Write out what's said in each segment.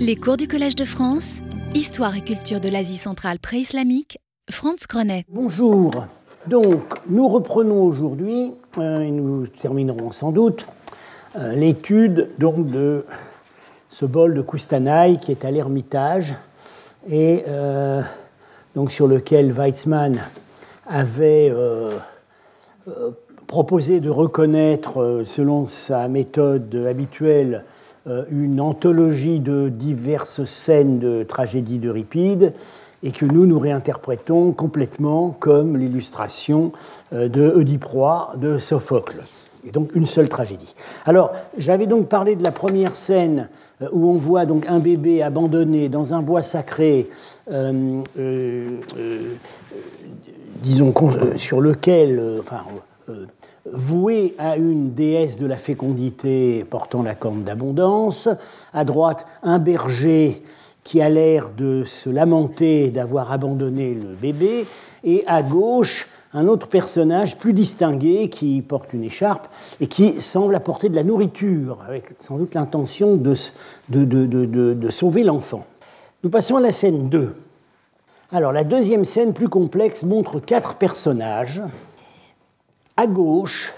Les cours du Collège de France, Histoire et culture de l'Asie centrale pré-islamique, Franz Grenet. Bonjour. Donc, nous reprenons aujourd'hui, euh, et nous terminerons sans doute, euh, l'étude de ce bol de Koustanaï qui est à l'Ermitage et euh, donc sur lequel Weizmann avait proposé de reconnaître, selon sa méthode habituelle, une anthologie de diverses scènes de tragédie d'Euripide et que nous nous réinterprétons complètement comme l'illustration de Oediproie de Sophocle et donc une seule tragédie. Alors, j'avais donc parlé de la première scène euh, où on voit donc un bébé abandonné dans un bois sacré, euh, euh, disons sur lequel, enfin, voué à une déesse de la fécondité portant la corne d'abondance. À droite, un berger qui a l'air de se lamenter d'avoir abandonné le bébé, et à gauche, un autre personnage plus distingué qui porte une écharpe et qui semble apporter de la nourriture, avec sans doute l'intention de, de, sauver l'enfant. Nous passons à la scène 2. Alors la deuxième scène plus complexe montre quatre personnages. À gauche,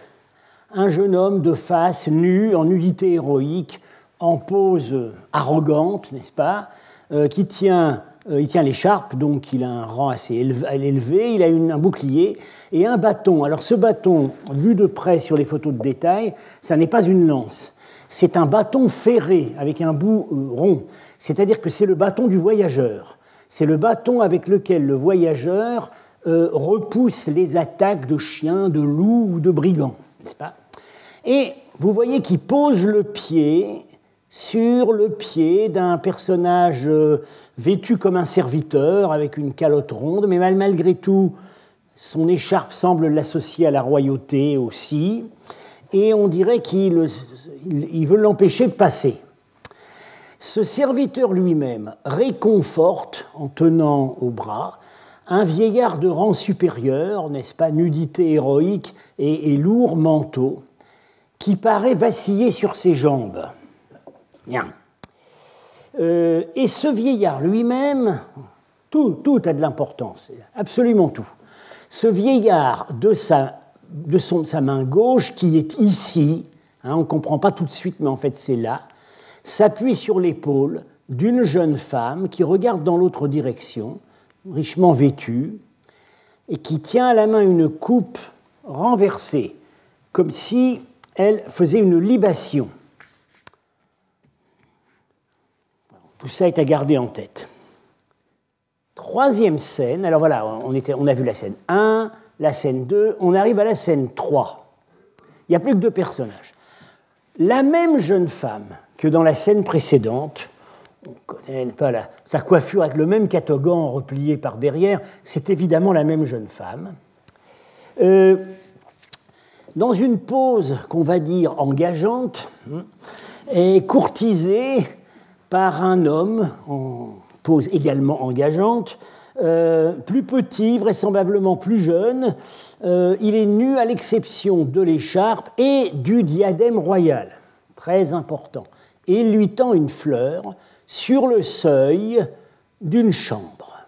un jeune homme de face, nu, en nudité héroïque, en pose arrogante, n'est-ce pas, euh, qui tient euh, il tient l'écharpe, donc il a un rang assez élevé, il a un bouclier et un bâton. Alors ce bâton, vu de près sur les photos de détail, ça n'est pas une lance. C'est un bâton ferré avec un bout euh, rond. C'est-à-dire que c'est le bâton du voyageur. C'est le bâton avec lequel le voyageur euh, repousse les attaques de chiens, de loups ou de brigands, n'est-ce pas? Et vous voyez qu'il pose le pied sur le pied d'un personnage euh, vêtu comme un serviteur, avec une calotte ronde, mais malgré tout, son écharpe semble l'associer à la royauté aussi, et on dirait qu'il veut l'empêcher de passer. Ce serviteur lui-même réconforte, en tenant au bras, un vieillard de rang supérieur, n'est-ce pas, nudité héroïque et lourd manteau, qui paraît vaciller sur ses jambes. Euh, et ce vieillard lui-même, tout, tout a de l'importance, absolument tout. Ce vieillard de sa main gauche, qui est ici, hein, on ne comprend pas tout de suite, mais en fait c'est là, s'appuie sur l'épaule d'une jeune femme qui regarde dans l'autre direction, richement vêtue, et qui tient à la main une coupe renversée, comme si elle faisait une libation. Tout ça est à garder en tête. Troisième scène, alors voilà, on, on a vu la scène 1, la scène 2, on arrive à la scène 3. Il n'y a plus que deux personnages. La même jeune femme que dans la scène précédente, on connaît pas la, sa coiffure avec le même catogan replié par derrière, c'est évidemment la même jeune femme. Euh, dans une pose qu'on va dire engageante, hein, et courtisée par un homme en pose également engageante, euh, plus petit, vraisemblablement plus jeune. Euh, il est nu à l'exception de l'écharpe et du diadème royal, très important. Et il lui tend une fleur sur le seuil d'une chambre.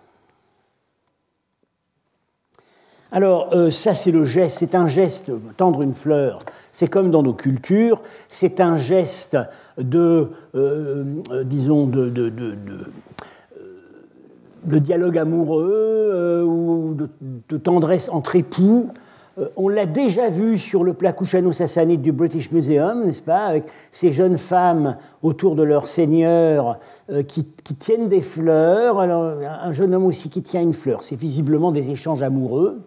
Alors, euh, ça, c'est le geste, c'est un geste, tendre une fleur, c'est comme dans nos cultures, c'est un geste de, euh, euh, disons, de, dialogue amoureux ou de, tendresse entre époux. On l'a déjà vu sur le plat sassanide du British Museum, n'est-ce pas, avec ces jeunes femmes autour de leur seigneur qui, qui, tiennent des fleurs, alors un jeune homme aussi qui tient une fleur. C'est visiblement des échanges amoureux.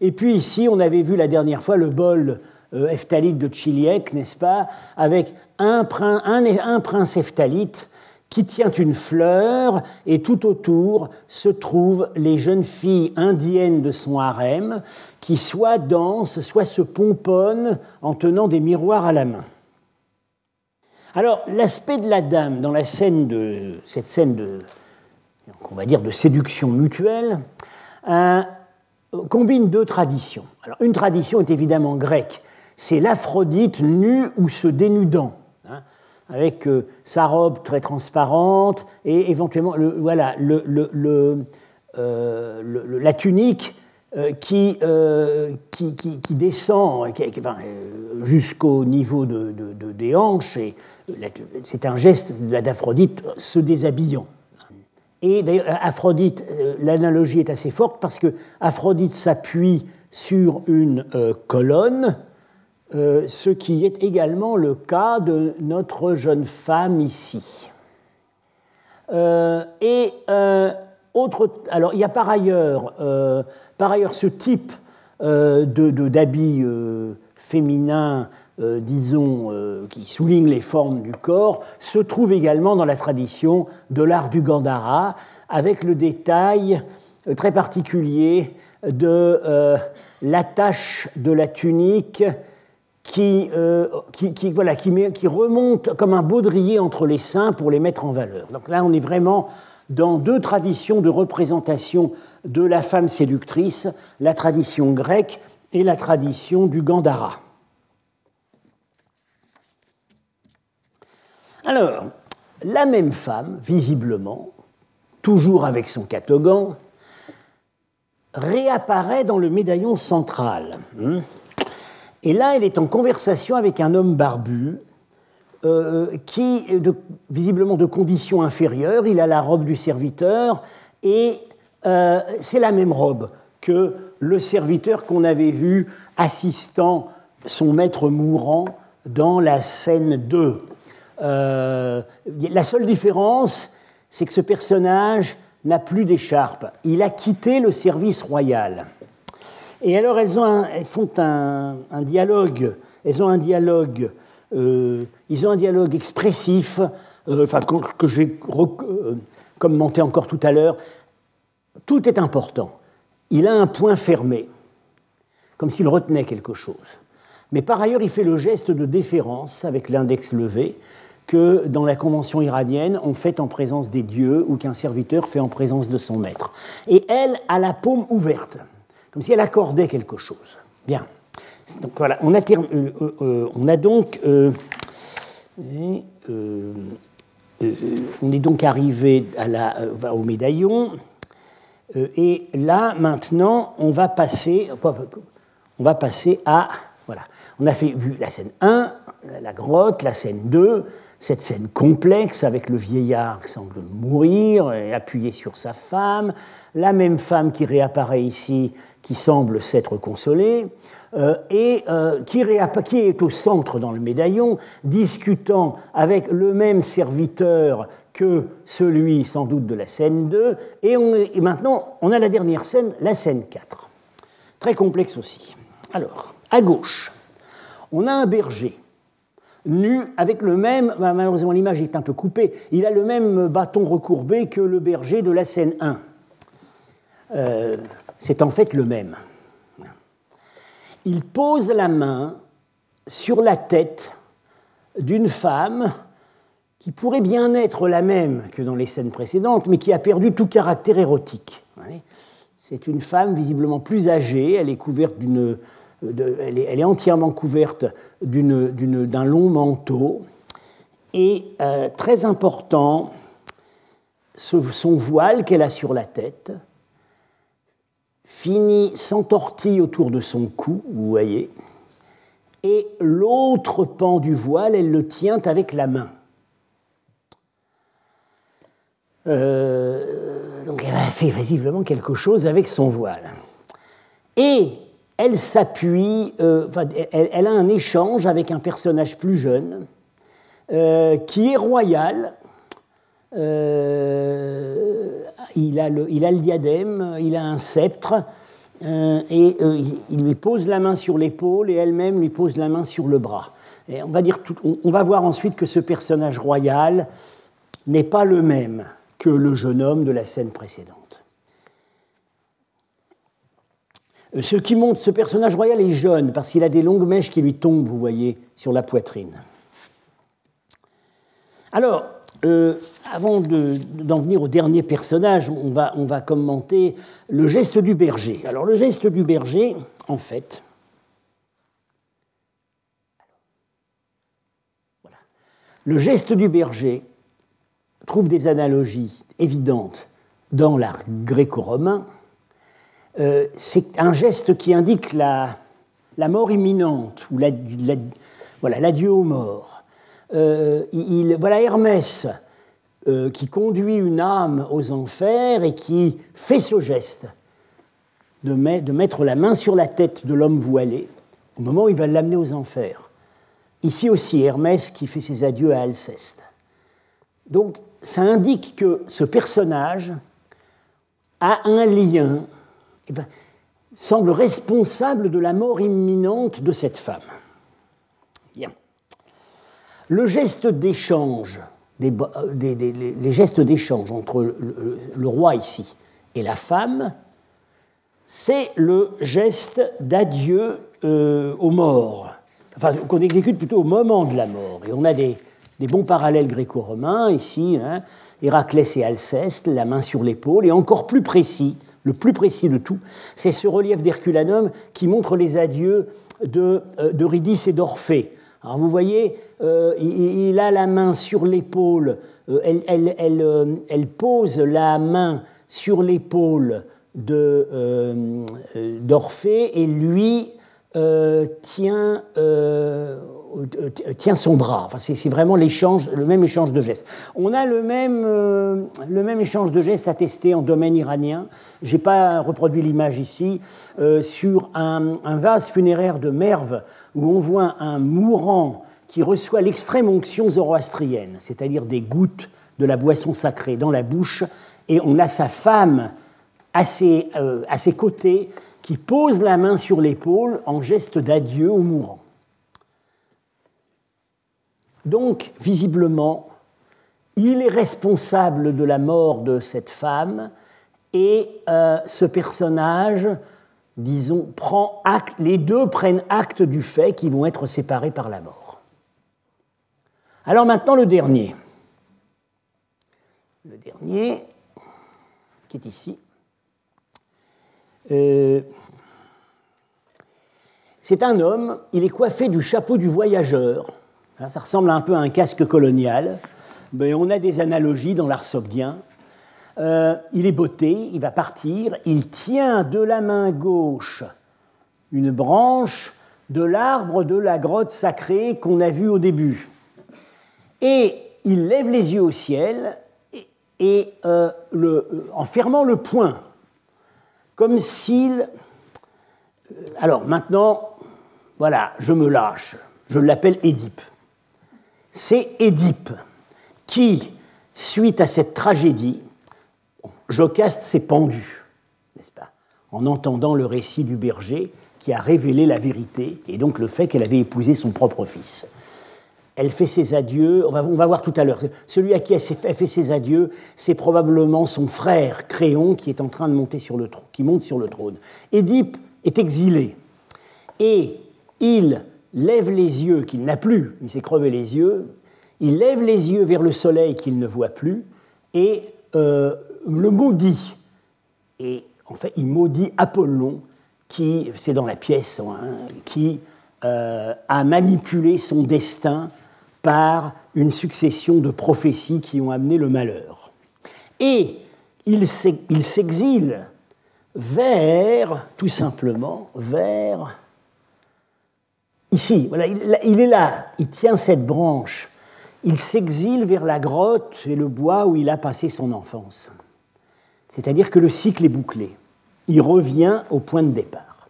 Et puis ici, on avait vu la dernière fois le bol euh, de Chiliec, n'est-ce pas, avec un, prince ephthalite qui tient une fleur et tout autour se trouvent les jeunes filles indiennes de son harem qui soit dansent, soit se pomponnent en tenant des miroirs à la main. Alors l'aspect de la dame dans cette scène de séduction mutuelle combine deux traditions. Alors, une tradition est évidemment grecque, c'est l'Aphrodite nue ou se dénudant. Avec sa robe très transparente et éventuellement le, voilà, le, la tunique qui, qui, descend jusqu'au niveau de, des hanches. C'est un geste d'Aphrodite se déshabillant. Et d'ailleurs, Aphrodite, l'analogie est assez forte parce que Aphrodite s'appuie sur une colonne euh, ce qui est également le cas de notre jeune femme ici. Euh, et euh, autre, alors il y a par ailleurs, par ailleurs ce type d'habits de, féminins, disons, qui souligne les formes du corps, se trouve également dans la tradition de l'art du Gandhara, avec le détail très particulier de l'attache de la tunique qui, euh, qui, voilà, qui, remonte comme un baudrier entre les seins pour les mettre en valeur. Donc là, on est vraiment dans deux traditions de représentation de la femme séductrice, la tradition grecque et la tradition du Gandhara. Alors, la même femme, visiblement, toujours avec son catogan, réapparaît dans le médaillon central. Hmm. Et là, elle est en conversation avec un homme barbu, euh, qui est visiblement de condition inférieure. Il a la robe du serviteur et euh, c'est la même robe que le serviteur qu'on avait vu assistant son maître mourant dans la scène 2. Euh, la seule différence, c'est que ce personnage n'a plus d'écharpe. Il a quitté le service royal. Et alors elles, ont elles font un, dialogue, elles ont un dialogue, euh, ils ont un dialogue expressif, euh, enfin que, je vais euh, commenter encore tout à l'heure. Tout est important. Il a un point fermé, comme s'il retenait quelque chose. Mais par ailleurs, il fait le geste de déférence avec l'index levé que dans la convention iranienne, on fait en présence des dieux ou qu'un serviteur fait en présence de son maître. Et elle a la paume ouverte comme si elle accordait quelque chose. Bien. Donc voilà, on a, euh, euh, on a donc. Euh, on est donc arrivé au médaillon. et là, maintenant, on va passer, on va passer à. Voilà. On a fait, vu la scène 1, la grotte, la scène 2, cette scène complexe avec le vieillard qui semble mourir, appuyé sur sa femme, la même femme qui réapparaît ici, qui semble s'être consolée, euh, et euh, qui, est au centre dans le médaillon, discutant avec le même serviteur que celui sans doute de la scène 2, et, et maintenant on a la dernière scène, la scène 4. Très complexe aussi. Alors, à gauche, on a un berger nu, avec le même, bah, malheureusement l'image est un peu coupée, il a le même bâton recourbé que le berger de la scène 1. Euh, c'est en fait le même. Il pose la main sur la tête d'une femme qui pourrait bien être la même que dans les scènes précédentes, mais qui a perdu tout caractère érotique. C'est une femme visiblement plus âgée, elle est couverte d'une elle, est, entièrement couverte d'un long manteau. Et euh, très important, son voile qu'elle a sur la tête finit, s'entortille autour de son cou, vous voyez, et l'autre pan du voile, elle le tient avec la main. Euh, donc elle fait visiblement quelque chose avec son voile. Et elle s'appuie, euh, elle, a un échange avec un personnage plus jeune, euh, qui est royal. Euh, il, a le, diadème, il a un sceptre, et il lui pose la main sur l'épaule et elle-même lui pose la main sur le bras. On va voir ensuite que ce personnage royal n'est pas le même que le jeune homme de la scène précédente. Euh, ce qui montre, ce personnage royal est jeune parce qu'il a des longues mèches qui lui tombent, vous voyez, sur la poitrine. Alors, euh, avant d'en venir au dernier personnage, on va, on va commenter le geste du berger. Alors, le geste du berger, en fait. Le geste du berger trouve des analogies évidentes dans l'art gréco-romain. Euh, c'est un geste qui indique la, mort imminente, ou la, voilà, l'adieu aux morts. Euh, il, voilà Hermès euh, qui conduit une âme aux enfers et qui fait ce geste de, de mettre la main sur la tête de l'homme voilé au moment où il va l'amener aux enfers. Ici aussi, Hermès qui fait ses adieux à Alceste. Donc, ça indique que ce personnage a un lien, eh ben, semble responsable de la mort imminente de cette femme. Le geste d'échange, des, les gestes d'échange entre le, roi ici et la femme, c'est le geste d'adieu euh, aux morts, enfin qu'on exécute plutôt au moment de la mort. Et on a des, bons parallèles gréco-romains ici, hein, Héraclès et Alceste, la main sur l'épaule, et encore plus précis, le plus précis de tout, c'est ce relief d'Herculanum qui montre les adieux d'Eurydice de, et d'Orphée. Alors vous voyez, euh, il, a la main sur l'épaule, euh, elle, elle, elle, euh, elle, pose la main sur l'épaule d'Orphée et lui tient euh, tient son bras. Enfin, c'est vraiment l'échange, le même échange de gestes. On a le même, euh, le même échange de gestes attesté en domaine iranien. Je n'ai pas reproduit l'image ici, euh, sur un, vase funéraire de Merve où on voit un mourant qui reçoit l'extrême onction zoroastrienne, c'est-à-dire des gouttes de la boisson sacrée dans la bouche, et on a sa femme à ses, à ses côtés qui pose la main sur l'épaule en geste d'adieu au mourant. Donc, visiblement, il est responsable de la mort de cette femme et euh, ce personnage, disons, prend acte, les deux prennent acte du fait qu'ils vont être séparés par la mort. Alors maintenant le dernier. Le dernier, qui est ici. Euh, c'est un homme, il est coiffé du chapeau du voyageur Hein, ça ressemble un peu à un casque colonial. Mais on a des analogies dans l'art sogdien. Euh, il est botté, il va partir, il tient de la main gauche une branche de l'arbre de la grotte sacrée qu'on a vu au début. Et il lève les yeux au ciel et, euh, en fermant le poing, comme s'il... Alors maintenant, voilà, je me lâche, je l'appelle Édipe c'est Édipe qui, suite à cette tragédie, Jocaste s'est pendu, n'est-ce pas, en entendant le récit du berger qui a révélé la vérité et donc le fait qu'elle avait épousé son propre fils. Elle fait ses adieux, on va, voir tout à l'heure. Celui à qui elle fait ses adieux, c'est probablement son frère Créon qui est en train de monter sur le trône, qui monte sur le trône. Édipe est exilé et il lève les yeux qu'il n'a plus, il s'est crevé les yeux, il lève les yeux vers le soleil qu'il ne voit plus et euh, le maudit. Et en fait, il maudit Apollon, qui, c'est dans la pièce, hein, qui euh, a manipulé son destin par une succession de prophéties qui ont amené le malheur. Et il s'exile vers, tout simplement, vers Ici, voilà, il, est là, il tient cette branche, il s'exile vers la grotte et le bois où il a passé son enfance. C'est-à-dire que le cycle est bouclé. Il revient au point de départ.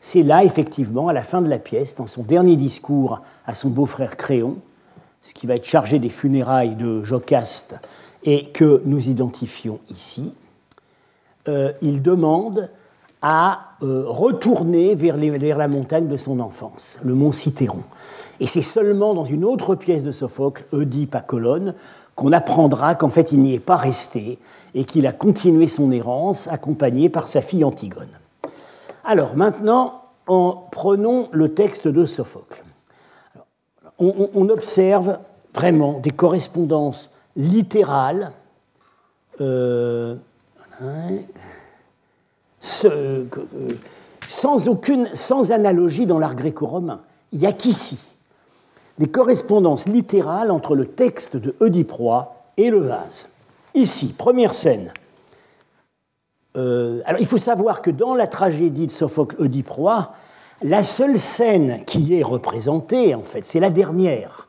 C'est là, effectivement, à la fin de la pièce, dans son dernier discours à son beau-frère Créon, qui va être chargé des funérailles de Jocaste et que nous identifions ici, euh, il demande à euh, retourner vers, la montagne de son enfance, le mont Cithéron. Et c'est seulement dans une autre pièce de Sophocle, Oedipe à Colonne, qu'on apprendra qu'en fait il n'y est pas resté et qu'il a continué son errance accompagné par sa fille Antigone. Alors maintenant, en, prenons le texte de Sophocle. On, observe vraiment des correspondances littérales. Euh, euh, sans, aucune, analogie dans l'art gréco-romain. Il n'y a qu'ici. des correspondances littérales entre le texte de Oediproie et le vase. Ici, première scène. Euh, alors il faut savoir que dans la tragédie de Sophocle Oediproie, la seule scène qui est représentée, en fait, c'est la dernière.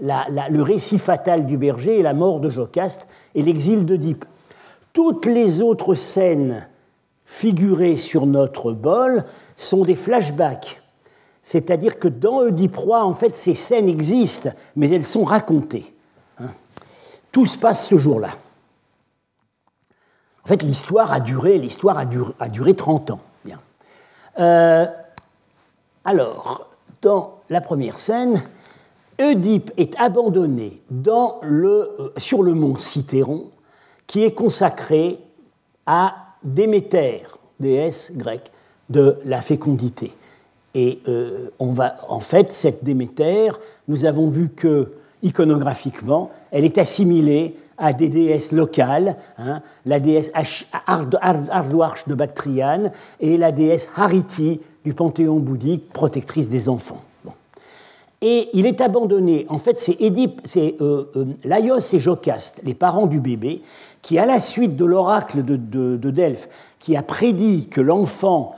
le récit fatal du berger et la mort de Jocaste et l'exil d'Oedipe. Toutes les autres scènes figurées sur notre bol sont des flashbacks. C'est-à-dire que dans Oediproie, en fait, ces scènes existent, mais elles sont racontées. Hein. Tout se passe ce jour-là. En fait, l'histoire a duré, l'histoire a duré, 30 ans. Bien. Euh, alors, dans la première scène, Oedipe est abandonné euh, sur le mont Cithéron, qui est consacré à Déméter, déesse grecque de la fécondité. Et euh, on va, en fait, cette Déméter, nous avons vu que, iconographiquement, elle est assimilée à des déesses locales, hein, la déesse Ardouarche de Bactriane et la déesse Hariti du panthéon bouddhique, protectrice des enfants. Et il est abandonné. En fait, c'est Édipe, c'est euh, euh, Laios et Jocaste, les parents du bébé, qui, à la suite de l'oracle de, Delphes, qui a prédit que l'enfant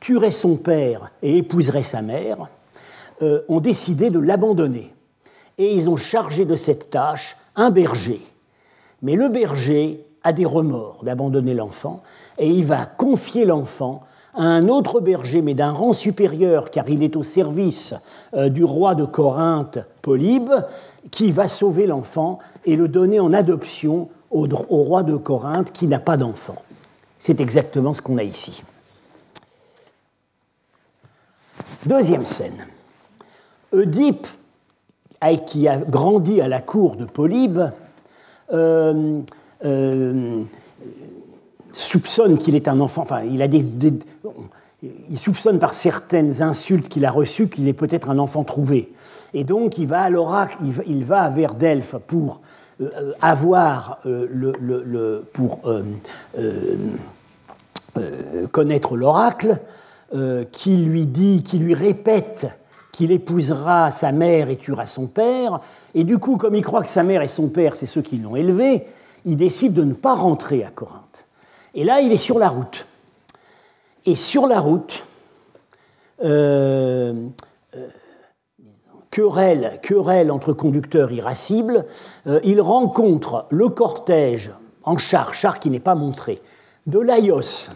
tuerait son père et épouserait sa mère, euh, ont décidé de l'abandonner. Et ils ont chargé de cette tâche un berger. Mais le berger a des remords d'abandonner l'enfant et il va confier l'enfant à un autre berger, mais d'un rang supérieur, car il est au service euh, du roi de Corinthe, Polybe, qui va sauver l'enfant et le donner en adoption au, roi de Corinthe qui n'a pas d'enfant. C'est exactement ce qu'on a ici. Deuxième scène. Oedipe, qui a grandi à la cour de Polybe, euh, euh, soupçonne qu'il est un enfant, enfin, il a des, il soupçonne par certaines insultes qu'il a reçues qu'il est peut-être un enfant trouvé. Et donc il va à l'oracle, il, va vers Delphes pour euh, avoir le, le, pour connaître l'oracle, qui lui dit, qui lui répète qu'il épousera sa mère et tuera son père. Et du coup, comme il croit que sa mère et son père, c'est ceux qui l'ont élevé, il décide de ne pas rentrer à Corinthe. Et là, il est sur la route. Et sur la route, euh, euh, querelle, querelle, entre conducteurs irascibles, euh, il rencontre le cortège en char, char qui n'est pas montré, de Laios,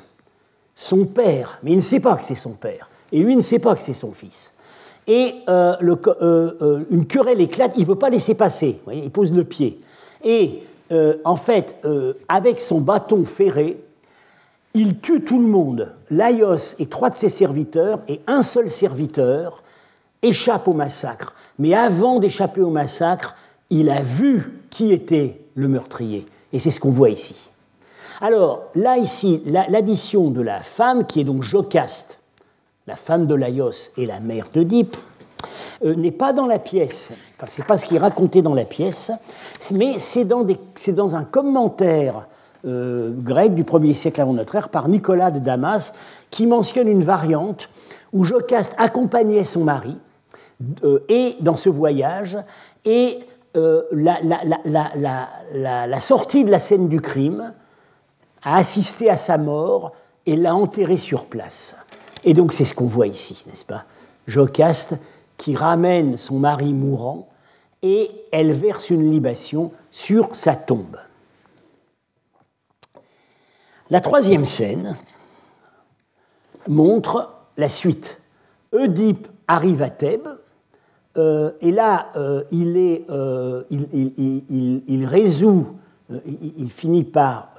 son père, mais il ne sait pas que c'est son père, et lui ne sait pas que c'est son fils. Et une querelle éclate, il ne veut pas laisser passer, il pose le pied. Et en fait, avec son bâton ferré, il tue tout le monde. Laios et trois de ses serviteurs, et un seul serviteur échappe au massacre. Mais avant d'échapper au massacre, il a vu qui était le meurtrier. Et c'est ce qu'on voit ici. Alors, là, ici, l'addition de la femme, qui est donc Jocaste, la femme de Laios et la mère d'Oedipe, euh, n'est pas dans la pièce. Enfin, c'est pas ce qui est raconté dans la pièce, mais c'est dans, dans, un commentaire euh, grec du 1er siècle avant notre ère par Nicolas de Damas qui mentionne une variante où Jocaste accompagnait son mari euh, et dans ce voyage et la, la, sortie de la scène du crime a assisté à sa mort et l'a enterré sur place. Et donc c'est ce qu'on voit ici, n'est-ce pas? Jocaste qui ramène son mari mourant et elle verse une libation sur sa tombe. La troisième scène montre la suite. Oedipe arrive à Thèbes, euh, et là, euh, euh, il, résout, il, finit par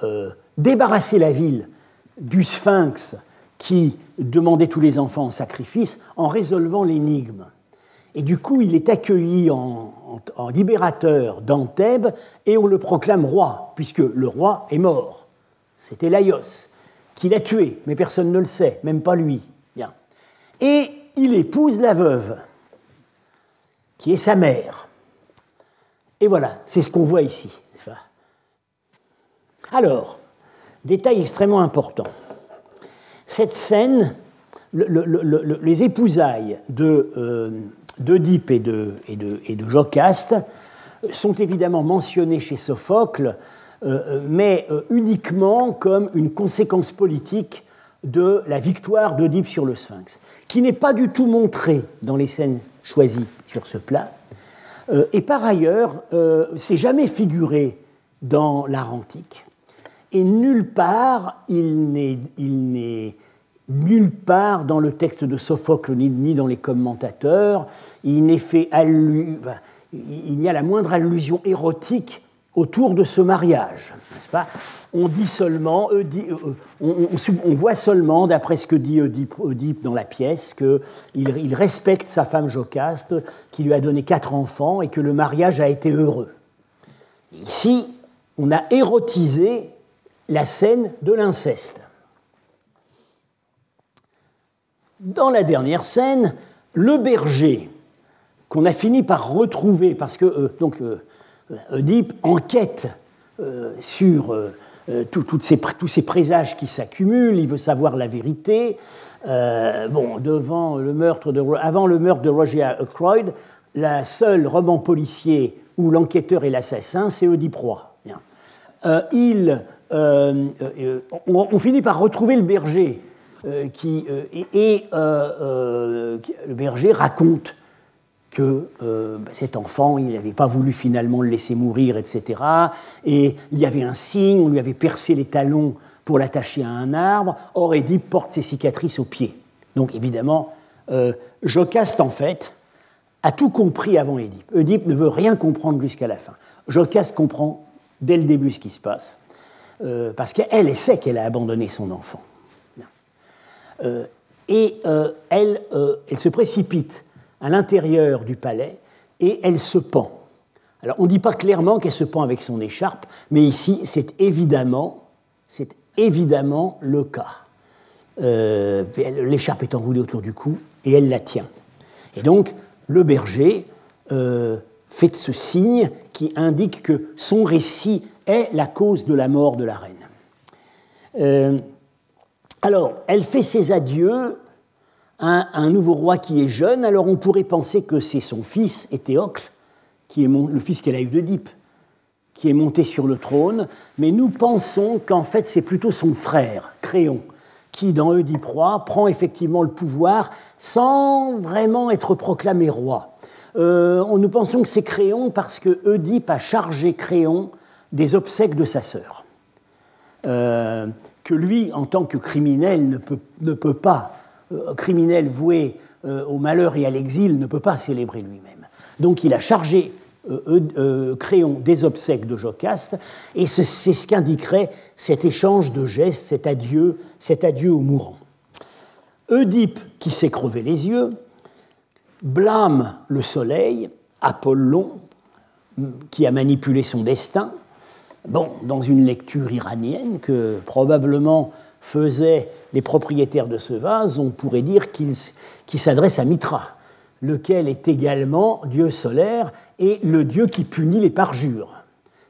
débarrasser la ville du sphinx qui demandait tous les enfants en sacrifice en résolvant l'énigme. Et du coup, il est accueilli en, libérateur d'Antèbes et on le proclame roi, puisque le roi est mort. C'était Laios, qui l'a tué, mais personne ne le sait, même pas lui. Bien. Et il épouse la veuve, qui est sa mère. Et voilà, c'est ce qu'on voit ici, Alors, détail extrêmement important cette scène, les épousailles de, euh, d'Oedipe et de, et, de, et de Jocaste sont évidemment mentionnés chez Sophocle, mais uniquement comme une conséquence politique de la victoire d'Oedipe sur le Sphinx, qui n'est pas du tout montrée dans les scènes choisies sur ce plat. et par ailleurs, c'est jamais figuré dans l'art antique. Et nulle part, il n'est nulle part dans le texte de Sophocle ni, dans les commentateurs, il il n'y a la moindre allusion érotique autour de ce mariage, n'est-ce pas? On dit seulement, euh, on, voit seulement, d'après ce que dit Oedipe, dans la pièce, qu'il il respecte sa femme Jocaste, qui lui a donné quatre enfants et que le mariage a été heureux. Ici, on a érotisé la scène de l'inceste. Dans la dernière scène, le berger, qu'on a fini par retrouver, parce que euh, donc, euh, Oedipe enquête euh, sur tous ces présages qui s'accumulent, il veut savoir la vérité. bon, devant le meurtre de, avant le meurtre de Roger Ackroyd, la seule roman policier où l'enquêteur est l'assassin, c'est Oedipe Roy. il euh, euh, on, finit par retrouver le berger, euh, qui, et, le berger raconte que bah, cet enfant, il n'avait pas voulu finalement le laisser mourir, etc. Et il y avait un signe, on lui avait percé les talons pour l'attacher à un arbre. Or, Édipe porte ses cicatrices aux pieds. Donc, évidemment, Jocaste, en fait, a tout compris avant Édipe. Édipe ne veut rien comprendre jusqu'à la fin. Jocaste comprend dès le début ce qui se passe. Euh, parce qu'elle sait qu'elle a abandonné son enfant. Euh, et euh, elle, elle, se précipite à l'intérieur du palais et elle se pend. Alors on ne dit pas clairement qu'elle se pend avec son écharpe, mais ici c'est évidemment, c'est évidemment le cas. L'écharpe est enroulée autour du cou et elle la tient. Et donc le berger fait ce signe qui indique que son récit est la cause de la mort de la reine. Euh, alors, elle fait ses adieux à un nouveau roi qui est jeune. Alors, on pourrait penser que c'est son fils, Éthéocle, qui est le fils qu'elle a eu d'Oedipe, qui est monté sur le trône. Mais nous pensons qu'en fait, c'est plutôt son frère, Créon, qui, dans Oedipe roi, prend effectivement le pouvoir sans vraiment être proclamé roi. Euh, nous pensons que c'est Créon parce que a chargé Créon des obsèques de sa sœur, euh, que lui, en tant que criminel, ne peut, pas, euh, criminel voué euh, au malheur et à l'exil, ne peut pas célébrer lui-même. Donc il a chargé Créon des obsèques de Jocaste, et c'est ce qu'indiquerait cet échange de gestes, cet adieu, cet adieu aux mourants. Oedipe, qui s'est crevé les yeux, blâme le soleil, Apollon, qui a manipulé son destin, Bon, dans une lecture iranienne que probablement faisaient les propriétaires de ce vase, on pourrait dire qu'il s'adresse à Mitra, lequel est également dieu solaire et le dieu qui punit les parjures.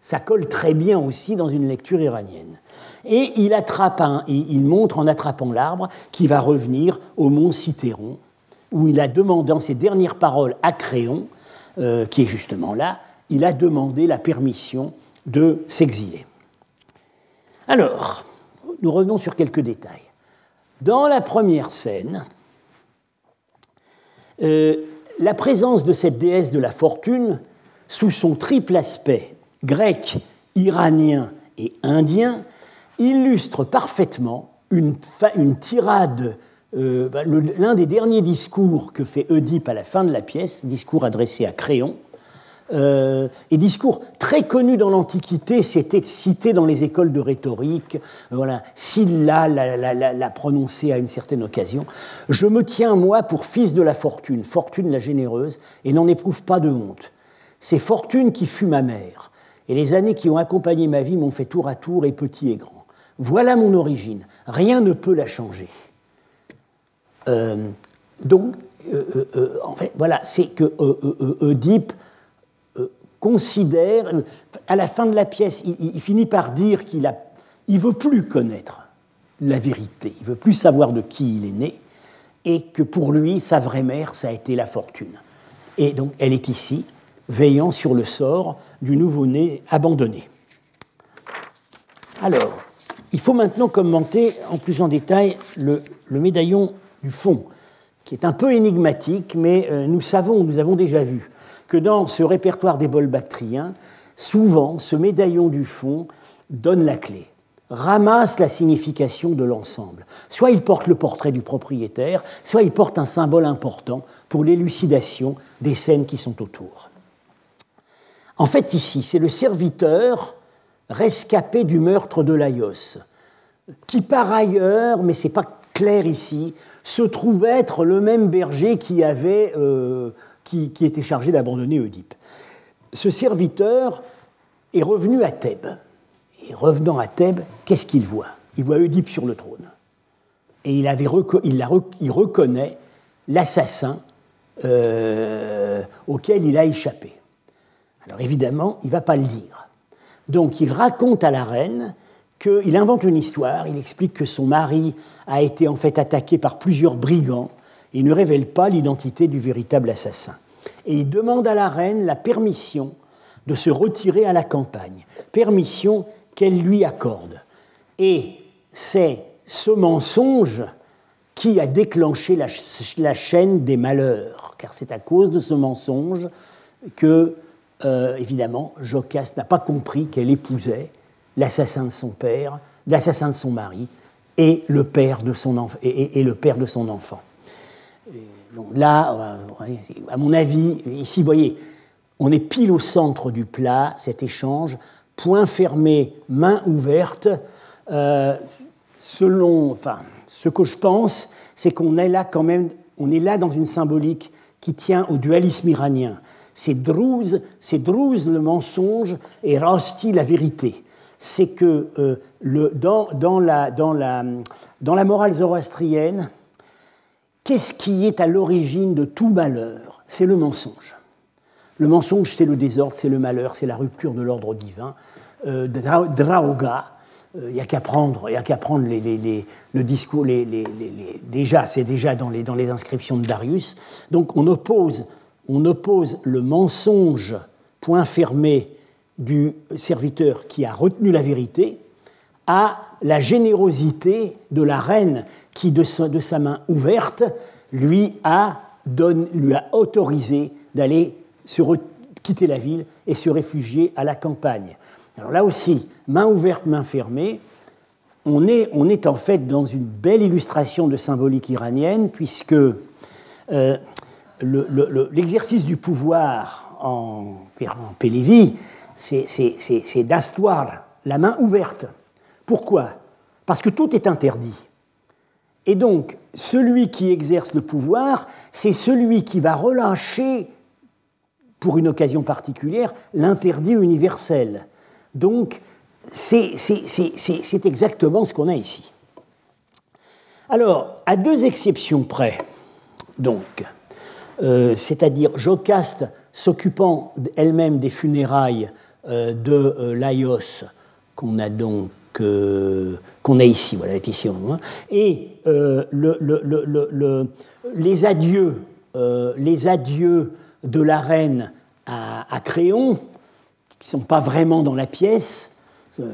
Ça colle très bien aussi dans une lecture iranienne. Et il, attrape il montre en attrapant l'arbre qui va revenir au mont Cithéron, où il a demandé en ses dernières paroles à Créon, euh, qui est justement là, il a demandé la permission de s'exiler. Alors, nous revenons sur quelques détails. Dans la première scène, euh, la présence de cette déesse de la fortune, sous son triple aspect grec, iranien et indien, illustre parfaitement une, tirade, euh, l'un des derniers discours que fait Oedipe à la fin de la pièce, discours adressé à Créon, euh, et discours très connus dans l'Antiquité, c'était cité dans les écoles de rhétorique. Voilà, Sylla l'a prononcé à une certaine occasion. Je me tiens, moi, pour fils de la fortune, fortune la généreuse, et n'en éprouve pas de honte. C'est fortune qui fut ma mère, et les années qui ont accompagné ma vie m'ont fait tour à tour et petit et grand. Voilà mon origine, rien ne peut la changer. Euh, donc, euh, en fait, voilà, c'est que Oedipe considère, à la fin de la pièce, il, finit par dire qu'il ne il veut plus connaître la vérité, il veut plus savoir de qui il est né, et que pour lui, sa vraie mère, ça a été la fortune. Et donc elle est ici, veillant sur le sort du nouveau-né abandonné. Alors, il faut maintenant commenter en plus en détail le, médaillon du fond, qui est un peu énigmatique, mais euh, nous savons, nous avons déjà vu que dans ce répertoire des bols bactriens, souvent ce médaillon du fond donne la clé, ramasse la signification de l'ensemble. Soit il porte le portrait du propriétaire, soit il porte un symbole important pour l'élucidation des scènes qui sont autour. En fait, ici, c'est le serviteur rescapé du meurtre de Laios, qui par ailleurs, mais ce n'est pas clair ici, se trouve être le même berger qui, avait, euh, qui, était chargé d'abandonner Oedipe. Ce serviteur est revenu à Thèbes. Et revenant à Thèbes, qu'est-ce qu'il voit? Il voit Oedipe sur le trône. Et il, avait il, reconnaît l'assassin euh, auquel il a échappé. Alors évidemment, il ne va pas le dire. Donc il raconte à la reine qu'il invente une histoire, il explique que son mari a été en fait attaqué par plusieurs brigands et ne révèle pas l'identité du véritable assassin. Et il demande à la reine la permission de se retirer à la campagne, permission qu'elle lui accorde. Et c'est ce mensonge qui a déclenché la, chaîne des malheurs, car c'est à cause de ce mensonge que euh, évidemment, Jocaste n'a pas compris qu'elle épousait l'assassin de son père, l'assassin de son mari et, le père de son enfant. Là, à mon avis, ici, vous voyez, on est pile au centre du plat, cet échange, point fermé, main ouverte. Euh, selon, enfin, ce que je pense, c'est qu'on est là quand même, on est là dans une symbolique qui tient au dualisme iranien c'est Druze, c'est Druze le mensonge et Rosti la vérité. C'est que euh, le, dans, dans, la, dans, la, dans la morale zoroastrienne, qu'est-ce qui est à l'origine de tout malheur? C'est le mensonge. Le mensonge, c'est le désordre, c'est le malheur, c'est la rupture de l'ordre divin. Euh, Draoga, il euh, n'y a qu'à prendre, y a qu'à prendre le discours, déjà, c'est déjà dans les, dans les inscriptions de Darius. Donc on oppose on oppose le mensonge, point fermé, du serviteur qui a retenu la vérité à la générosité de la reine qui, de sa, main ouverte, lui a, autorisé d'aller quitter la ville et se réfugier à la campagne. Alors là aussi, main ouverte, main fermée, on est, en fait dans une belle illustration de symbolique iranienne, puisque euh, l'exercice du pouvoir en, en Pélévie, c'est d'asseoir la main ouverte. Pourquoi? Parce que tout est interdit. Et donc, celui qui exerce le pouvoir, c'est celui qui va relâcher, pour une occasion particulière, l'interdit universel. Donc, c'est exactement ce qu'on a ici. Alors, à deux exceptions près, donc, euh, c'est-à-dire Jocaste s'occupant elle-même des funérailles euh, de euh, Laios, qu'on a donc qu'on a ici, voilà, est ici et les adieux, les adieux de la reine à, Créon, qui ne sont pas vraiment dans la pièce,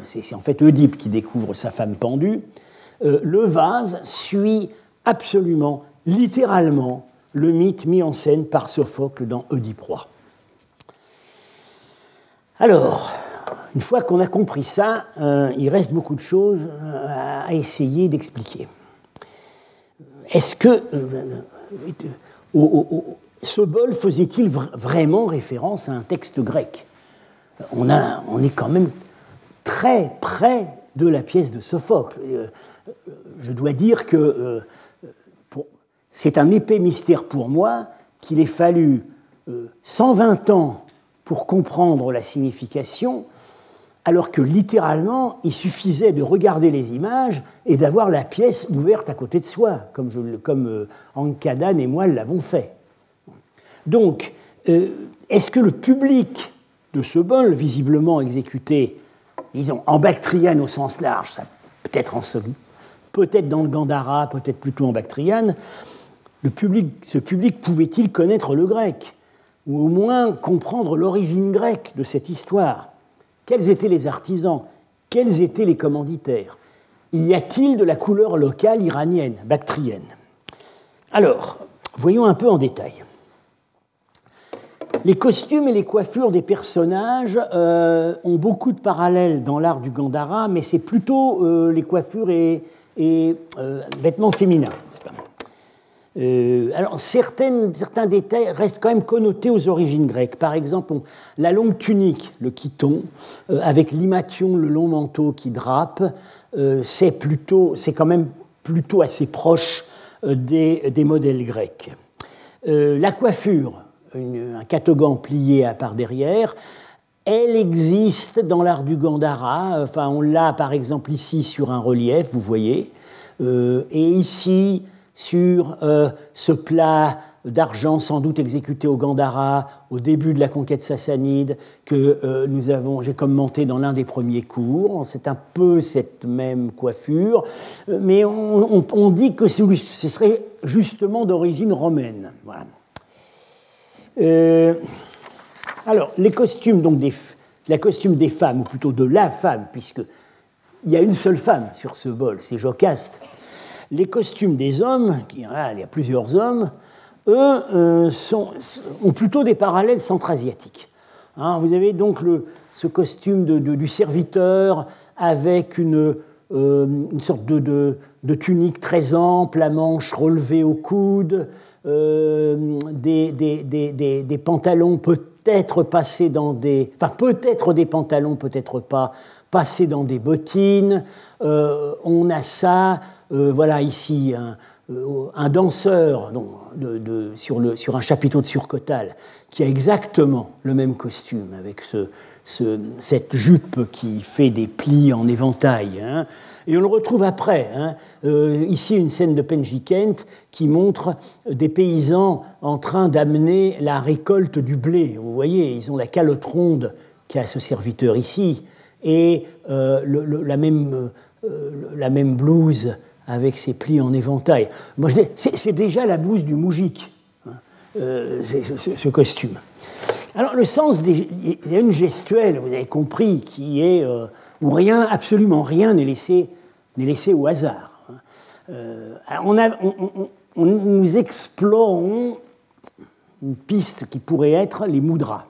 c'est en fait Oedipe qui découvre sa femme pendue, le vase suit absolument, littéralement, le mythe mis en scène par Sophocle dans Oedipe roi. Alors, une fois qu'on a compris ça, euh, il reste beaucoup de choses euh, à essayer d'expliquer. Est-ce que euh, ce bol faisait-il vraiment référence à un texte grec? On, on est quand même très près de la pièce de Sophocle. Je dois dire que c'est un épais mystère pour moi qu'il ait fallu 120 euh, ans pour comprendre la signification, alors que littéralement, il suffisait de regarder les images et d'avoir la pièce ouverte à côté de soi, comme, je, euh, et moi l'avons fait. Donc, euh, est-ce que le public de ce bol, visiblement exécuté, disons, en bactriane au sens large, peut-être en peut-être dans le Gandhara, peut-être plutôt en bactriane, ce public pouvait-il connaître le grec ou au moins comprendre l'origine grecque de cette histoire? Quels étaient les artisans? Quels étaient les commanditaires? Y a-t-il de la couleur locale iranienne, bactrienne? Alors, voyons un peu en détail. Les costumes et les coiffures des personnages euh, ont beaucoup de parallèles dans l'art du Gandhara, mais c'est plutôt euh, les coiffures et, euh, vêtements féminins. Alors, certains détails restent quand même connotés aux origines grecques. Par exemple, la longue tunique, le chiton, avec l'imation, le long manteau qui drape, c'est plutôt, c'est quand même plutôt assez proche des, modèles grecs. la coiffure, un catogan plié à part derrière. Elle existe dans l'art du Gandhara. Enfin, on l'a par exemple ici sur un relief, vous voyez, euh, et ici sur euh, ce plat d'argent sans doute exécuté au Gandhara au début de la conquête sassanide que euh, j'ai commenté dans l'un des premiers cours. C'est un peu cette même coiffure, mais on, dit que ce serait justement d'origine romaine. Euh, alors, les costumes, donc des, la costume des femmes, ou plutôt de la femme, puisqu'il y a une seule femme sur ce bol, c'est Jocaste. Les costumes des hommes, il y a plusieurs hommes, eux euh, ont plutôt des parallèles centra-asiatiques. Hein, vous avez donc ce costume du serviteur avec une, euh, sorte de, tunique très ample, à manches relevées au coude, euh, des, pantalons peut-être passés dans des... Enfin, peut-être des pantalons, peut-être pas, passés dans des bottines. On a ça, voilà ici, un, un danseur sur, un chapiteau de surcotal qui a exactement le même costume avec ce, ce, cette jupe qui fait des plis en éventail. Hein. Et on le retrouve après. Hein. Euh, ici, une scène de Penjikent qui montre des paysans en train d'amener la récolte du blé. Vous voyez, ils ont la calotte ronde qu'a ce serviteur ici et euh, euh, la même blouse avec ses plis en éventail. C'est déjà la blouse du moujik, hein, ce costume. Alors le sens, des, il y a une gestuelle, vous avez compris, qui est où rien, absolument rien n'est laissé, laissé au hasard. Euh, on nous explorons une piste qui pourrait être les moudras,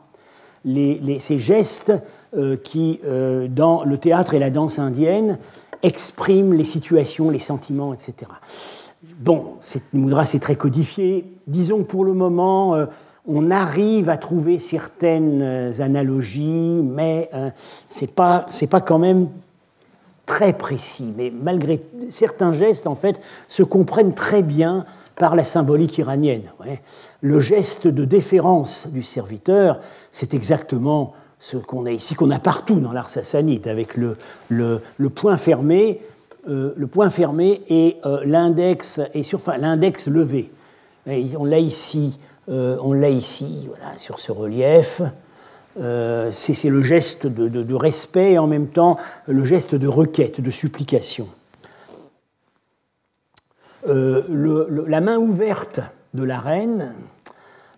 ces gestes euh, qui, euh, dans le théâtre et la danse indienne, expriment les situations, les sentiments, etc. Bon, cette moudra, c'est très codifié. Disons pour le moment, on arrive à trouver certaines euh, analogies, mais euh, ce n'est pas, pas quand même très précis. Mais malgré certains gestes, en fait, se comprennent très bien par la symbolique iranienne. Le geste de déférence du serviteur, c'est exactement ce qu'on a ici, qu'on a partout dans l'art sassanide, avec le, le, point fermé, euh, et l'index et sur, l'index levé. on l'a ici euh, on l'a ici, sur ce relief. Euh, c'est le geste de, respect et en même temps le geste de requête, de supplication. Euh, la main ouverte de la reine,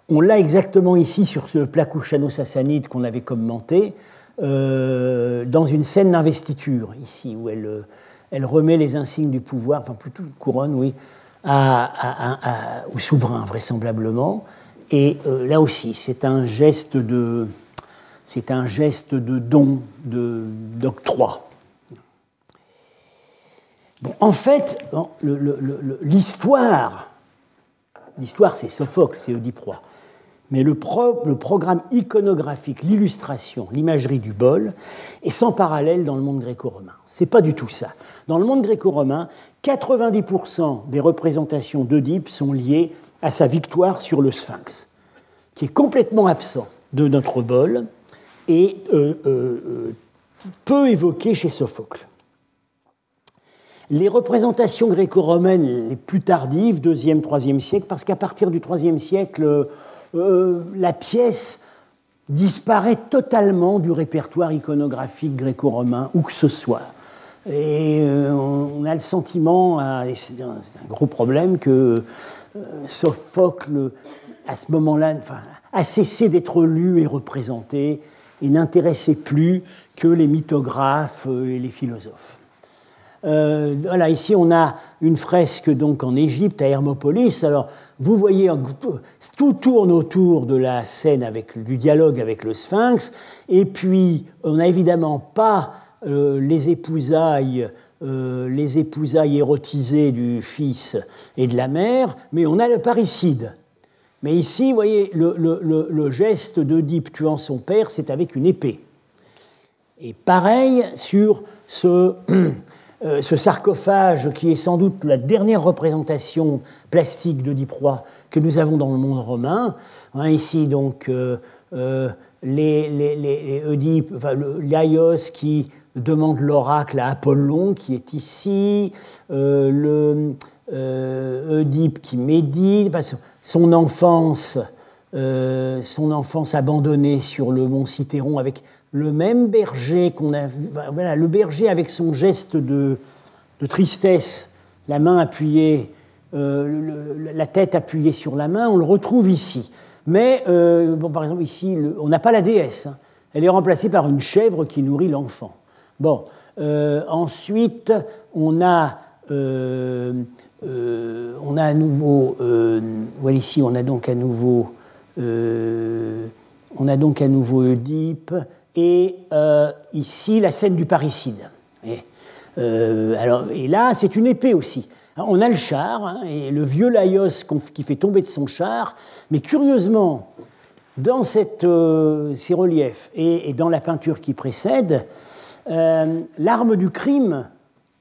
on l'a exactement ici sur ce plat sassanide qu'on avait commenté, dans une scène d'investiture, ici, où elle, elle remet les insignes du pouvoir, enfin plutôt une couronne, oui, au souverain, vraisemblablement. Et euh, là aussi, c'est un geste de, c'est un geste de don, d'octroi. Bon, en fait, l'histoire, l'histoire c'est Sophocle, c'est Oedipe mais le, programme iconographique, l'illustration, l'imagerie du bol est sans parallèle dans le monde gréco-romain. C'est pas du tout ça. Dans le monde gréco-romain, 90% des représentations d'Oedipe sont liées à sa victoire sur le Sphinx, qui est complètement absent de notre bol et euh, euh, peu évoqué chez Sophocle. Les représentations gréco-romaines les plus tardives, 2e, 3e siècle, parce qu'à partir du 3e siècle, euh, la pièce disparaît totalement du répertoire iconographique gréco-romain, où que ce soit. Et on a le sentiment, et c'est un, gros problème, que Sophocle à ce moment-là, a cessé d'être lu et représenté et n'intéressait plus que les mythographes et les philosophes. Euh, voilà, ici on a une fresque donc en Égypte, à Hermopolis. Alors vous voyez, tout tourne autour de la scène avec, du dialogue avec le Sphinx. Et puis on n'a évidemment pas euh, les épousailles. Euh, les épousailles érotisées du fils et de la mère, mais on a le parricide. Mais ici, vous voyez, le, le, geste d'Oedipe tuant son père, c'est avec une épée. Et pareil sur ce Euh, ce sarcophage qui est sans doute la dernière représentation plastique de Diproie que nous avons dans le monde romain. Hein, ici, donc, euh, euh, les, qui demande l'oracle à Apollon, qui est ici, le qui médite, son enfance, son enfance abandonnée sur le mont Cithéron avec le même berger qu'on a voilà, le berger avec son geste de, tristesse, la main appuyée, euh, la tête appuyée sur la main, on le retrouve ici. Mais, euh, par exemple, ici, on n'a pas la déesse. Hein. Elle est remplacée par une chèvre qui nourrit l'enfant. Bon, euh, ensuite, on a, on a à nouveau, voilà ici, on a donc à nouveau, on a donc à nouveau Oedipe et euh, ici la scène du parricide. Et, euh, alors, et là, c'est une épée aussi. On a le char, hein, et le vieux Laios qui fait tomber de son char, mais curieusement, dans cette, euh, ces reliefs et, dans la peinture qui précède, l'arme du crime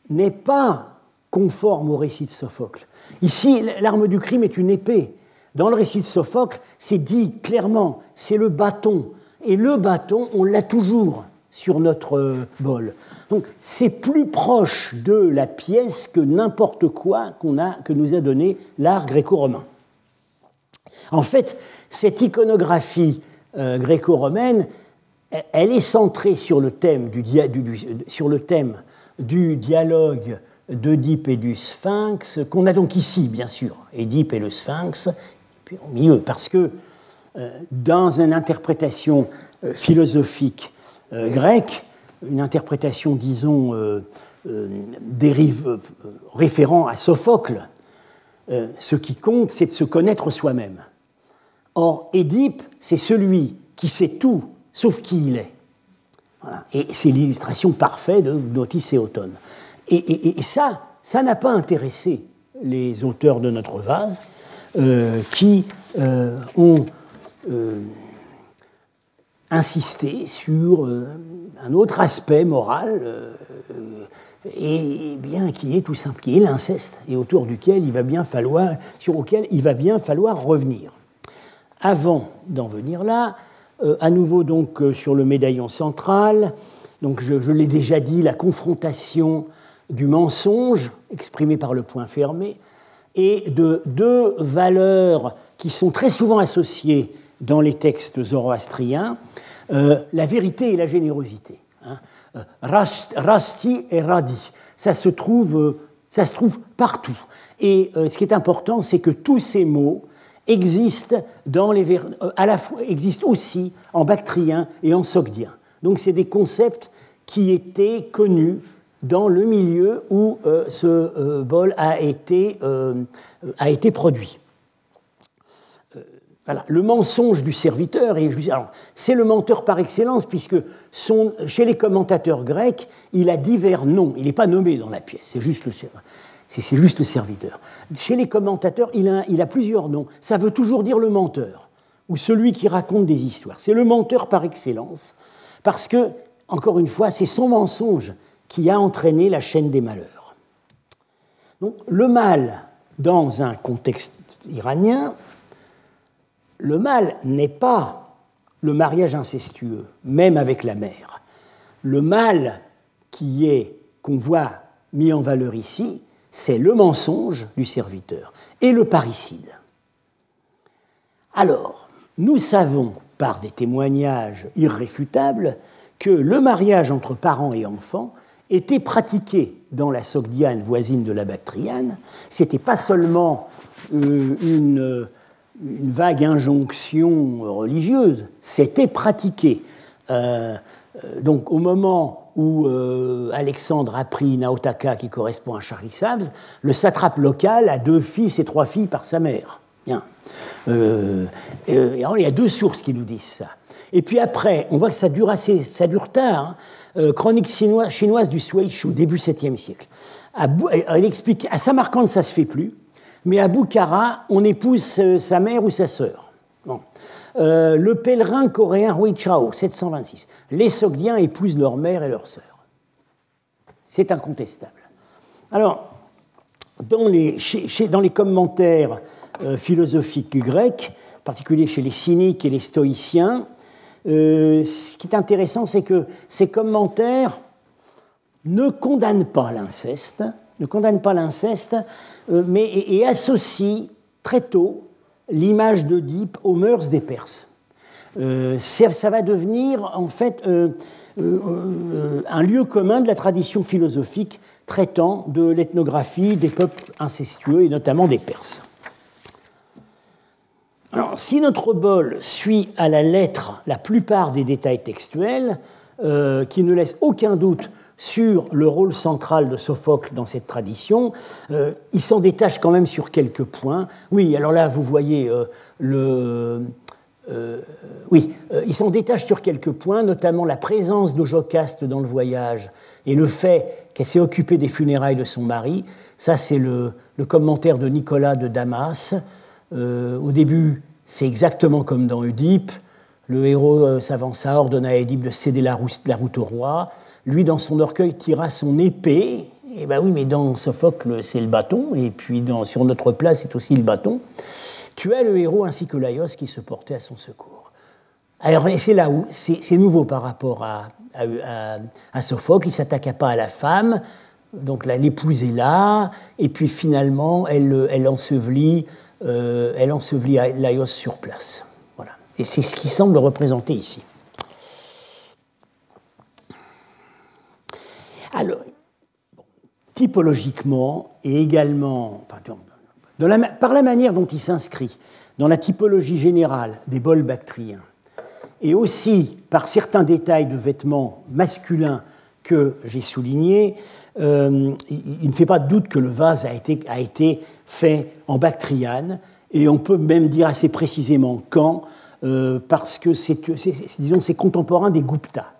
n'est pas conforme au récit de Sophocle. Ici, l'arme du crime est une épée. Dans le récit de Sophocle, c'est dit clairement, c'est le bâton, et le bâton, on l'a toujours sur notre euh, bol. Donc c'est plus proche de la pièce que n'importe quoi qu'on a, que nous a donné l'art gréco-romain. En fait, cette iconographie euh, gréco-romaine, elle est centrée sur le thème du, sur le thème du dialogue d'Oedipe et du Sphinx, qu'on a donc ici, bien sûr, Édipe et le Sphinx, puis au milieu, parce que dans une interprétation euh, philosophique euh, grecque, une interprétation, disons, dérive, référant à Sophocle, ce qui compte, c'est de se connaître soi-même. Or, Édipe, c'est celui qui sait tout, sauf qui il est. Et c'est l'illustration parfaite de Notice et Automne. Et, ça, ça n'a pas intéressé les auteurs de notre vase, qui ont euh, insister sur euh, un autre aspect moral, euh, et bien qui est tout simple, qui est l'inceste, et autour duquel il va bien falloir, sur lequel il va bien falloir revenir. Avant d'en venir là, à nouveau donc sur le médaillon central, donc je, je l'ai déjà dit, la confrontation du mensonge exprimé par le point fermé et de deux valeurs qui sont très souvent associées dans les textes zoroastriens, euh, la vérité et la générosité. Hein. Euh, rasti et radi, ça se trouve, euh, ça se trouve partout. Et ce qui est important, c'est que tous ces mots existent, dans les à la fois, existent aussi en bactrien et en sogdien. Donc c'est des concepts qui étaient connus dans le milieu où ce bol a été, a été produit le mensonge du serviteur, c'est le menteur par excellence, puisque chez les commentateurs grecs, il a divers noms. Il n'est pas nommé dans la pièce, c'est juste, juste, le serviteur. Chez les commentateurs, il a, il a plusieurs noms. Ça veut toujours dire le menteur, ou celui qui raconte des histoires. C'est le menteur par excellence, parce que, encore une fois, c'est son mensonge qui a entraîné la chaîne des malheurs. Donc, le mal, dans un contexte iranien, le mal n'est pas le mariage incestueux, même avec la mère. Le mal qui est, qu'on voit mis en valeur ici, c'est le mensonge du serviteur et le parricide. Alors, nous savons par des témoignages irréfutables que le mariage entre parents et enfants était pratiqué dans la Sogdiane voisine de la Bactriane. C'était pas seulement euh, une une vague injonction religieuse, c'était pratiqué. donc au moment où Alexandre a pris Naotaka, qui correspond à Charlie Sams, le satrape local a deux fils et trois filles par sa mère. Bien. il y a deux sources qui nous disent ça. Et puis après, on voit que ça dure, assez, ça dure tard. Hein. Euh, chronique chinoise, du Sui-Shu, début 7e siècle. elle explique à Samarcande, ça se fait plus, mais à Bukhara, on épouse euh, sa mère ou sa sœur. Euh, le pèlerin coréen Hui Chao, 726. Les Sogdiens épousent leur mère et leur sœur. C'est incontestable. Alors, dans les, commentaires philosophiques grecs, en particulier chez les cyniques et les stoïciens, euh, ce qui est intéressant, c'est que ces commentaires ne condamnent pas l'inceste, ne condamnent pas l'inceste, euh, mais et, associent très tôt l'image d'Oedipe aux mœurs des Perses. Euh, ça, va devenir en fait un lieu commun de la tradition philosophique traitant de l'ethnographie des peuples incestueux et notamment des Perses. Alors, si notre bol suit à la lettre la plupart des détails textuels, euh, qui ne laissent aucun doute sur le rôle central de Sophocle dans cette tradition, euh, il s'en détache quand même sur quelques points. Oui, alors là, vous voyez euh, le. oui, il s'en détache sur quelques points, notamment la présence de Jocaste dans le voyage et le fait qu'elle s'est occupée des funérailles de son mari. Ça, c'est le, commentaire de Nicolas de Damas. Euh, au début, c'est exactement comme dans Oedipe. Le héros euh, s'avança, ordonna à Oedipe de céder la route, au roi. Lui, dans son orgueil, tira son épée. Et ben oui, mais dans Sophocle, c'est le bâton. Et puis sur notre place, c'est aussi le bâton. Tua le héros ainsi que Laios qui se portait à son secours. Alors, c'est là où c'est nouveau par rapport à, à, Sophocle. Il ne s'attaqua pas à la femme. Donc l'épouse est là. Et puis finalement, elle, elle ensevelit euh, elle ensevelit Laios sur place. Voilà. Et c'est ce qui semble représenter ici. Alors, typologiquement et également, par la manière dont il s'inscrit dans la typologie générale des bols bactriens, et aussi par certains détails de vêtements masculins que j'ai soulignés, euh, il, ne fait pas de doute que le vase a été, fait en Bactriane, et on peut même dire assez précisément quand, euh, parce que c'est, c'est contemporain des Gupta.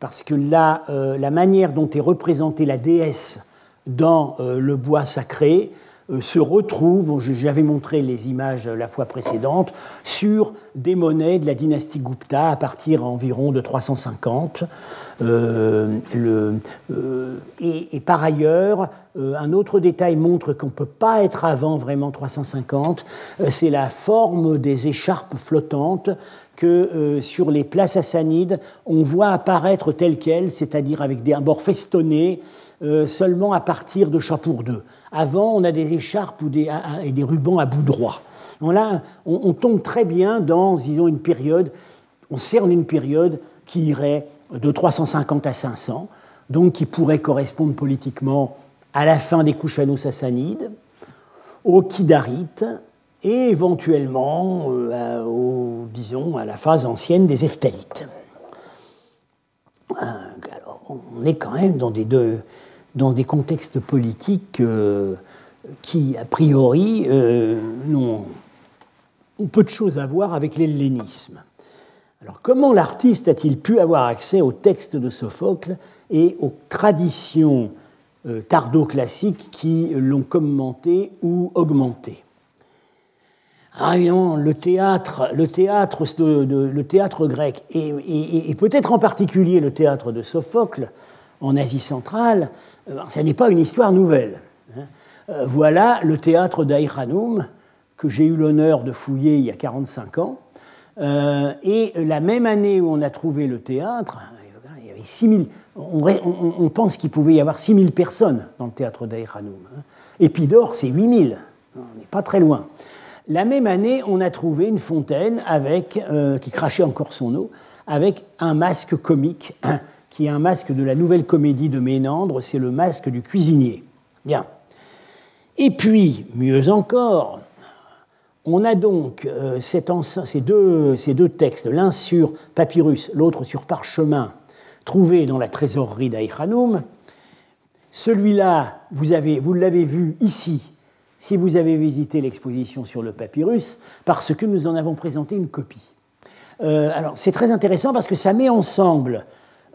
Parce que euh, la manière dont est représentée la déesse dans le bois sacré euh, se retrouvent, j'avais montré les images la fois précédente, sur des monnaies de la dynastie Gupta à partir environ de 350. Euh, euh, et, par ailleurs, un autre détail montre qu'on ne peut pas être avant vraiment 350, c'est la forme des écharpes flottantes que sur les places assanides, on voit apparaître telles quelles, c'est-à-dire avec des bords festonnés, seulement à partir de Chapour II. Avant, on a des écharpes ou et des rubans à bout droit. Là, on, tombe très bien dans, disons, une période, on cerne une période qui irait de 350 à 500, donc qui pourrait correspondre politiquement à la fin des Kouchano-Sassanides, aux Kidarites et éventuellement euh, disons, à la phase ancienne des Eftalites. Euh, on est quand même dans des contextes politiques euh, qui, a priori, euh, n'ont peu de choses à voir avec l'hellénisme. Alors comment l'artiste a-t-il pu avoir accès aux textes de Sophocle et aux traditions tardo-classiques qui l'ont commenté ou augmenté? Ah, le théâtre, le théâtre, le théâtre grec, et peut-être en particulier le théâtre de Sophocle, en Asie centrale, ce euh, n'est pas une histoire nouvelle. Hein. Euh, voilà le théâtre d'Aïranoum, que j'ai eu l'honneur de fouiller il y a 45 ans. Euh, et la même année où on a trouvé le théâtre, il y avait 6000, on, pense qu'il pouvait y avoir 6000 personnes dans le théâtre d'Aïranoum. Hein. Épidore, c'est 8000, on n'est pas très loin. La même année, on a trouvé une fontaine avec, qui crachait encore son eau, avec un masque comique qui est un masque de la nouvelle comédie de Ménandre, c'est le masque du cuisinier. Bien. Et puis, mieux encore, on a donc ces, deux, ces, deux, textes, l'un sur papyrus, l'autre sur parchemin, trouvés dans la trésorerie d'Aïchanoum. Celui-là, vous l'avez vu ici, si vous avez visité l'exposition sur le papyrus, parce que nous en avons présenté une copie. Euh, alors, c'est très intéressant parce que ça met ensemble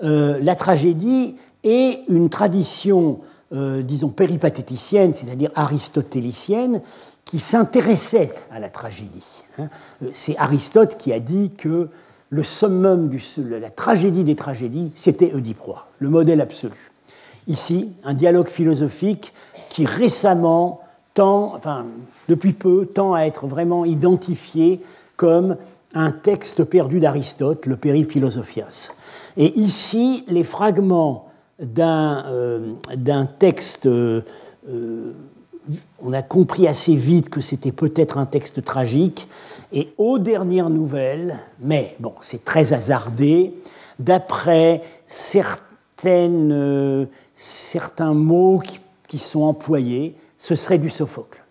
euh, la tragédie et une tradition, euh, disons, péripatéticienne, c'est-à-dire aristotélicienne, qui s'intéressait à la tragédie. Hein. C'est Aristote qui a dit que le summum de la tragédie des tragédies, c'était Oedipe le modèle absolu. Ici, un dialogue philosophique qui récemment depuis peu, tend à être vraiment identifié comme un texte perdu d'Aristote, le Périphilosophias. Et ici, les fragments d'un euh, texte, euh, on a compris assez vite que c'était peut-être un texte tragique, et aux dernières nouvelles, mais bon, c'est très hasardé, d'après certaines, euh, certains mots qui sont employés, ce serait du Sophocle.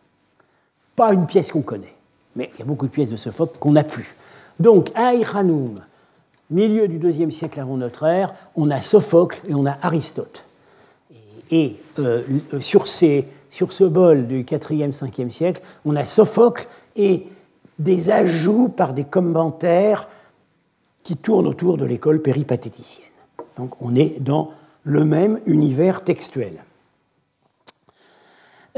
Pas une pièce qu'on connaît, mais il y a beaucoup de pièces de Sophocle qu'on n'a plus. Donc, à Iranoum, milieu du IIe siècle avant notre ère, on a Sophocle et on a Aristote. Et, euh, sur, ces, sur, ce bol du 4e, 5e siècle, on a Sophocle et des ajouts par des commentaires qui tournent autour de l'école péripatéticienne. Donc on est dans le même univers textuel.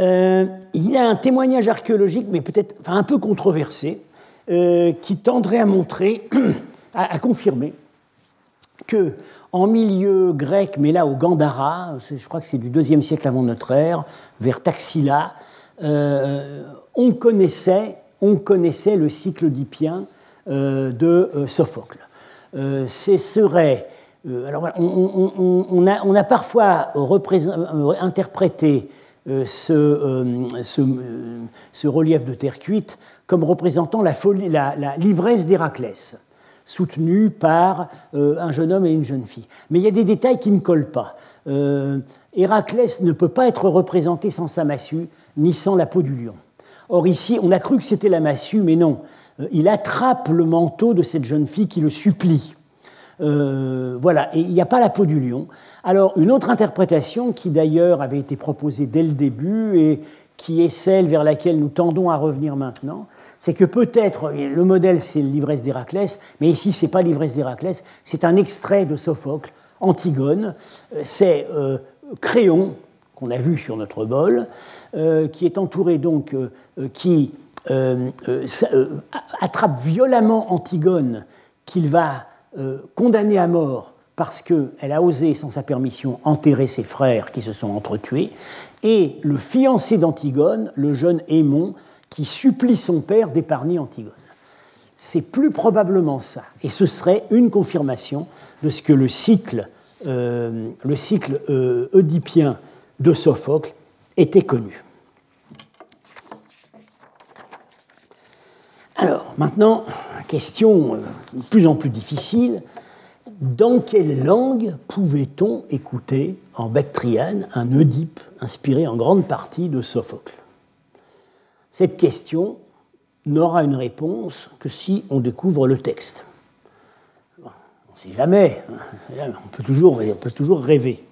Euh, il y a un témoignage archéologique, mais peut-être enfin, un peu controversé, euh, qui tendrait à montrer, à, confirmer, que en milieu grec, mais là au Gandhara, je crois que c'est du deuxième siècle avant notre ère, vers Taxila, euh, on, connaissait, on connaissait le cycle oedipien euh, de Sophocle. ce serait alors, on, on, a, parfois interprété ce, ce, ce, relief de terre cuite comme représentant la, folie, la, l'ivresse d'Héraclès, soutenue par euh, un jeune homme et une jeune fille. Mais il y a des détails qui ne collent pas. Euh, Héraclès ne peut pas être représenté sans sa massue, ni sans la peau du lion. Or ici, on a cru que c'était la massue, mais non. Euh, il attrape le manteau de cette jeune fille qui le supplie. Voilà, et il n'y a pas la peau du lion. Alors, une autre interprétation, qui d'ailleurs avait été proposée dès le début et qui est celle vers laquelle nous tendons à revenir maintenant, c'est que peut-être, le modèle c'est l'ivresse d'Héraclès, mais ici c'est pas l'ivresse d'Héraclès, c'est un extrait de Sophocle, Antigone, euh, c'est euh, Créon, qu'on a vu sur notre bol, euh, qui est entouré donc, qui attrape violemment Antigone, qu'il va condamner à mort parce qu'elle a osé, sans sa permission, enterrer ses frères qui se sont entretués, et le fiancé d'Antigone, le jeune Aimon, qui supplie son père d'épargner Antigone. C'est plus probablement ça, et ce serait une confirmation de ce que le cycle, euh, euh, de Sophocle était connu. Alors, maintenant, question euh, de plus en plus difficile. Dans quelle langue pouvait-on écouter en Bactriane un Oedipe inspiré en grande partie de Sophocle? Cette question n'aura une réponse que si on découvre le texte. On ne sait jamais, hein. on peut, toujours, on peut toujours rêver.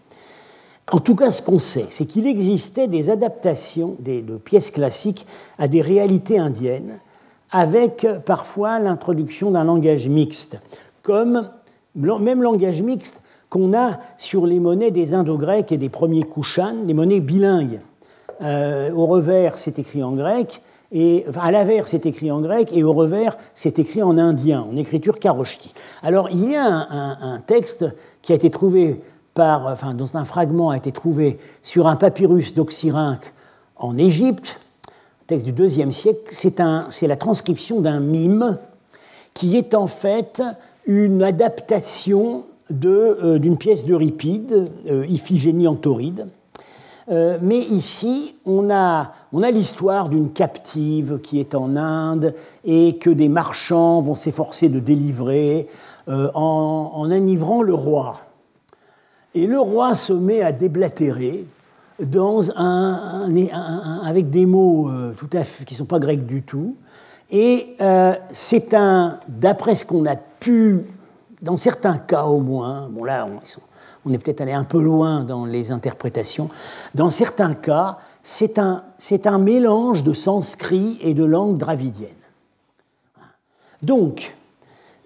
En tout cas, ce qu'on sait, c'est qu'il existait des adaptations de pièces classiques à des réalités indiennes, avec parfois l'introduction d'un langage mixte, comme même langage mixte qu'on a sur les monnaies des Indo-Grecs et des premiers Kushan, les monnaies bilingues. Euh, au revers, c'est écrit en grec, et à l'avers, c'est écrit en grec, et au revers, c'est écrit en indien, en écriture karoshti. Alors, il y a un, texte qui a été trouvé par, enfin, dans un fragment a été trouvé sur un papyrus d'Oxyrhynque en Égypte, du IIe siècle. C'est la transcription d'un mime qui est en fait une adaptation euh, d'une pièce d'Euripide, euh, Iphigénie en tauride, euh, mais ici, on a, l'histoire d'une captive qui est en Inde et que des marchands vont s'efforcer de délivrer en, en, enivrant le roi. Et le roi se met à déblatérer dans un, avec des mots euh, qui ne sont pas grecs du tout. Et c'est un, d'après ce qu'on a pu, dans certains cas au moins, bon là, on, est peut-être allé un peu loin dans les interprétations, dans certains cas, c'est un, un mélange de sanskrit et de langue dravidienne. Donc,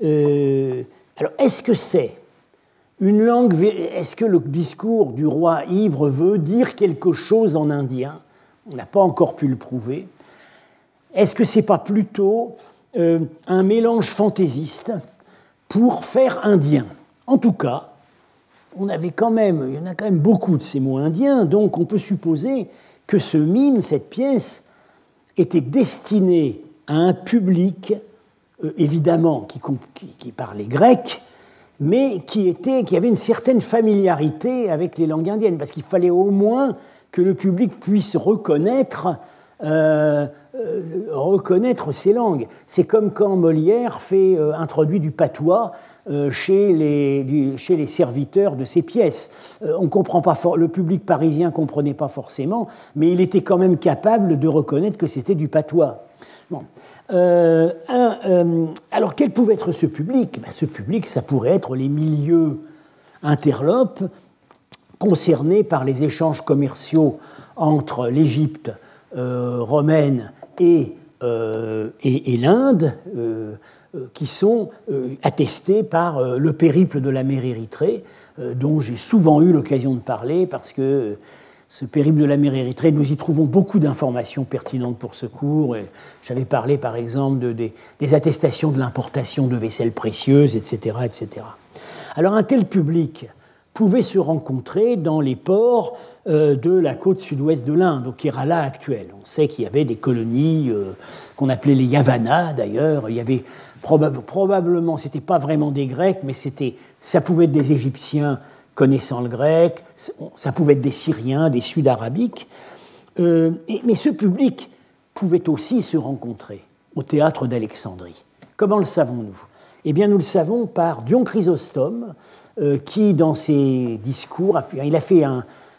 alors est-ce que c'est une langue, est-ce que le discours du roi ivre veut dire quelque chose en indien? On n'a pas encore pu le prouver. Est-ce que c'est pas plutôt euh, un mélange fantaisiste pour faire indien? En tout cas, on avait quand même, il y en a quand même beaucoup de ces mots indiens, donc on peut supposer que ce mime, cette pièce, était destiné à un public, euh, évidemment, qui parlait grec, mais qui, avait une certaine familiarité avec les langues indiennes, parce qu'il fallait au moins que le public puisse reconnaître, euh, euh, ces langues. C'est comme quand Molière fait euh, introduit du patois chez, les, chez les serviteurs de ses pièces. on comprend pas le public parisien comprenait pas forcément, mais il était quand même capable de reconnaître que c'était du patois. Euh, euh, alors quel pouvait être ce public? Ben, Ce public, ça pourrait être les milieux interlopes concernés par les échanges commerciaux entre l'Égypte euh, romaine et, et, l'Inde, qui sont attestés par le périple de la mer Érythrée, dont j'ai souvent eu l'occasion de parler parce que ce périple de la mer Érythrée, nous y trouvons beaucoup d'informations pertinentes pour ce cours. J'avais parlé par exemple de, des, attestations de l'importation de vaisselle précieuse, etc., etc. Alors un tel public pouvait se rencontrer dans les ports euh, de la côte sud-ouest de l'Inde, au Kerala actuel. On sait qu'il y avait des colonies euh, qu'on appelait les Yavanas d'ailleurs. Il y avait probablement, c'était pas vraiment des Grecs, mais ça pouvait être des Égyptiens connaissant le grec, ça pouvait être des Syriens, des Sud-Arabiques, euh, mais ce public pouvait aussi se rencontrer au théâtre d'Alexandrie. Comment le savons-nous? Eh bien, nous le savons par Dion Chrysostome, euh, qui, dans ses discours, il a fait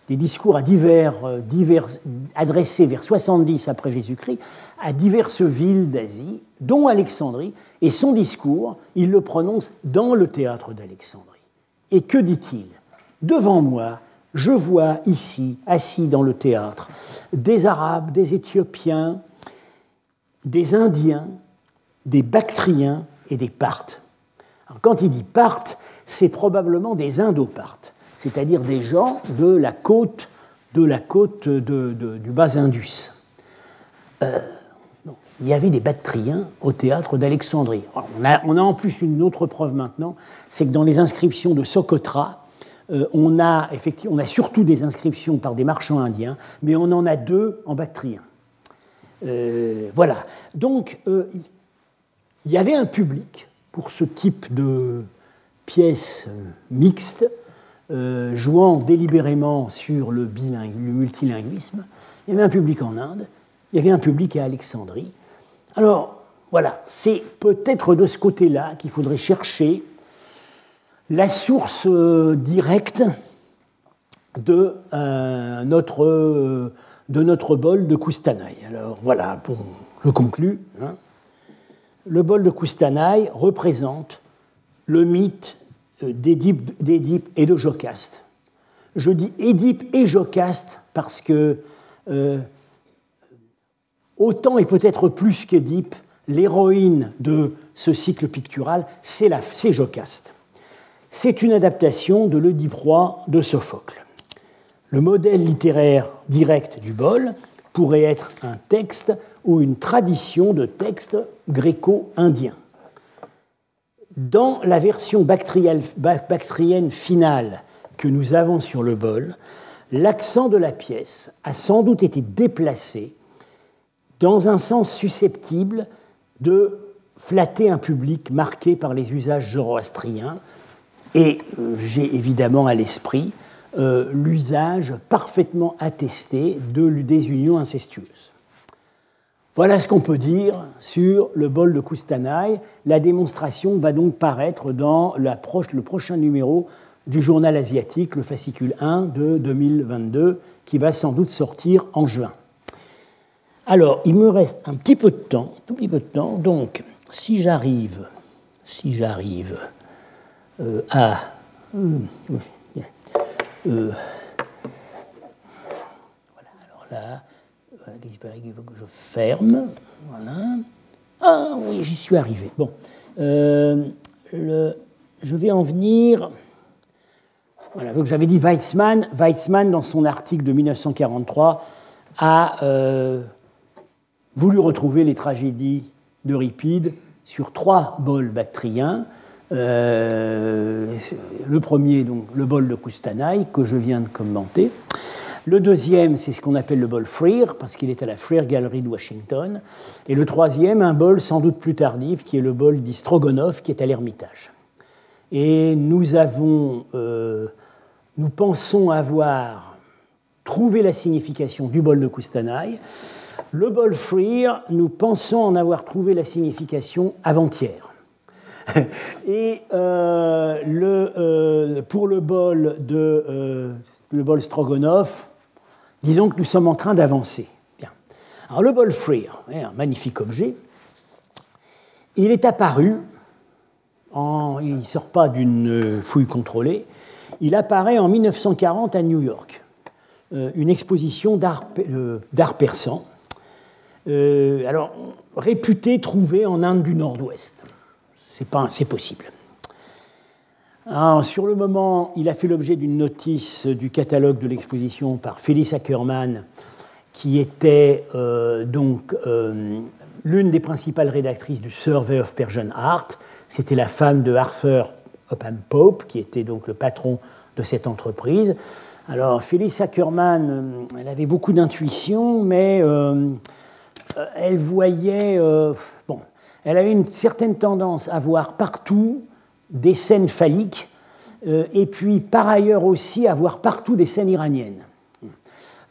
des discours à divers, euh, divers, adressés vers 70 après Jésus-Christ à diverses villes d'Asie, dont Alexandrie, et son discours, il le prononce dans le théâtre d'Alexandrie. Et que dit-il? Devant moi, je vois ici, assis dans le théâtre, des Arabes, des Éthiopiens, des Indiens, des Bactriens et des Parthes. quand il dit Parthes, c'est probablement des Indo-Parthes, c'est-à-dire des gens de la côte, du Bas-Indus. Euh, il y avait des Bactriens au théâtre d'Alexandrie. On a, on a en plus une autre preuve maintenant, c'est que dans les inscriptions de Socotra, on, a, effectivement, on a surtout des inscriptions par des marchands indiens, mais on en a deux en bactrien. Euh, voilà. Donc, euh, il y avait un public pour ce type de pièces mixtes, jouant délibérément sur le, le multilinguisme. Il y avait un public en Inde, il y avait un public à Alexandrie. Alors, voilà, c'est peut-être de ce côté-là qu'il faudrait chercher la source euh, directe de, euh, notre, euh, de notre bol de Koustanaï. Alors voilà, pour, je conclus. Hein. Le bol de Koustanaï représente le mythe d'Édipe et de Jocaste. Je dis Édipe et Jocaste parce que autant et peut-être plus qu'Édipe, l'héroïne de ce cycle pictural, c'est Jocaste. C'est une adaptation de l'Oedipe roi de Sophocle. Le modèle littéraire direct du bol pourrait être un texte ou une tradition de texte gréco-indien. Dans la version bactrienne finale que nous avons sur le bol, l'accent de la pièce a sans doute été déplacé dans un sens susceptible de flatter un public marqué par les usages zoroastriens, et euh, j'ai évidemment à l'esprit euh, l'usage parfaitement attesté de, des unions incestueuses. Voilà ce qu'on peut dire sur le bol de Koustanaï. La démonstration va donc paraître dans le prochain numéro du journal asiatique, le fascicule 1 de 2022, qui va sans doute sortir en juin. Alors, il me reste un petit peu de temps, tout petit peu de temps. Donc, si j'arrive, si j'arrive à euh, euh, voilà, alors là, je ferme. Ah oui, j'y suis arrivé. Bon, je vais en venir. Voilà, donc j'avais dit Weizmann. Weizmann, dans son article de 1943, a voulu retrouver les tragédies d'Euripide sur trois bols bactriens. Euh, le premier, donc, le bol de Kustanaï, que je viens de commenter. Le deuxième, c'est ce qu'on appelle le bol Freer, parce qu'il est à la Freer Gallery de Washington. Et le troisième, un bol sans doute plus tardif, qui est le bol d'Istrogonov, qui est à l'Ermitage. Et nous avons, euh, nous pensons avoir trouvé la signification du bol de Kustanaï, le bol Freer, nous pensons en avoir trouvé la signification avant-hier. Et euh, euh, pour le bol, de, euh, le bol Stroganov, disons que nous sommes en train d'avancer. Alors le bol Freer, un magnifique objet, il est apparu, il ne sort pas d'une fouille contrôlée, il apparaît en 1940 à New York, une exposition d'art persan alors, réputé trouvé en Inde du Nord-Ouest. C'est pas, c'est possible. sur le moment, il a fait l'objet d'une notice du catalogue de l'exposition par Phyllis Ackerman, qui était euh, donc euh, l'une des principales rédactrices du Survey of Persian Art. C'était la femme de Arthur Upham Pope, qui était donc le patron de cette entreprise. Alors, Phyllis Ackerman, elle avait beaucoup d'intuition, mais euh, elle voyait, euh, elle avait une certaine tendance à voir partout des scènes phalliques, euh, et puis par ailleurs aussi à voir partout des scènes iraniennes.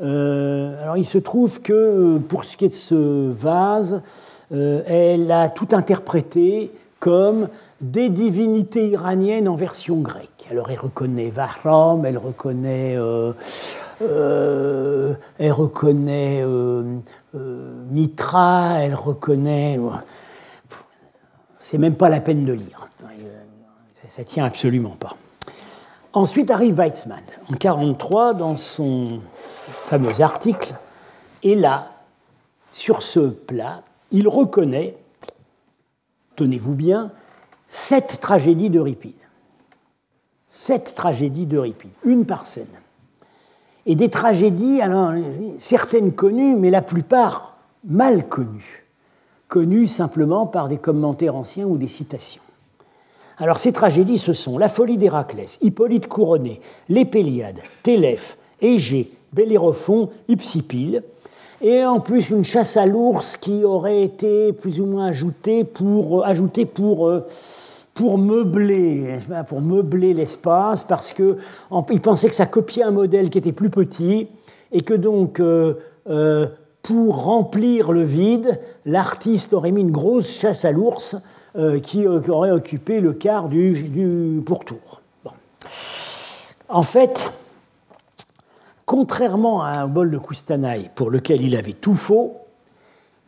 alors il se trouve que pour ce qui est de ce vase, elle a tout interprété comme des divinités iraniennes en version grecque. Alors elle reconnaît Vahram, elle reconnaît euh, elle reconnaît euh, euh, Mitra, elle reconnaît. C'est même pas la peine de lire. Ça, ne tient absolument pas. Ensuite arrive Weizmann, en 1943, dans son fameux article, et là, sur ce plat, il reconnaît, tenez-vous bien, sept tragédies d'Euripide. Sept tragédies d'Euripide, une par scène et des tragédies, alors, certaines connues, mais la plupart mal connues, connues simplement par des commentaires anciens ou des citations. Alors ces tragédies, ce sont La folie d'Héraclès, Hippolyte couronné, Les Péliades, Télèphe, Égée, Bellérophon, Hypsipyle, et en plus une chasse à l'ours qui aurait été plus ou moins ajoutée pour, euh, pour meubler, l'espace, parce qu'il pensait que ça copiait un modèle qui était plus petit, et que donc, euh, euh, pour remplir le vide, l'artiste aurait mis une grosse chasse à l'ours euh, qui, aurait occupé le quart du, pourtour. En fait, contrairement à un bol de Koustanaï pour lequel il avait tout faux,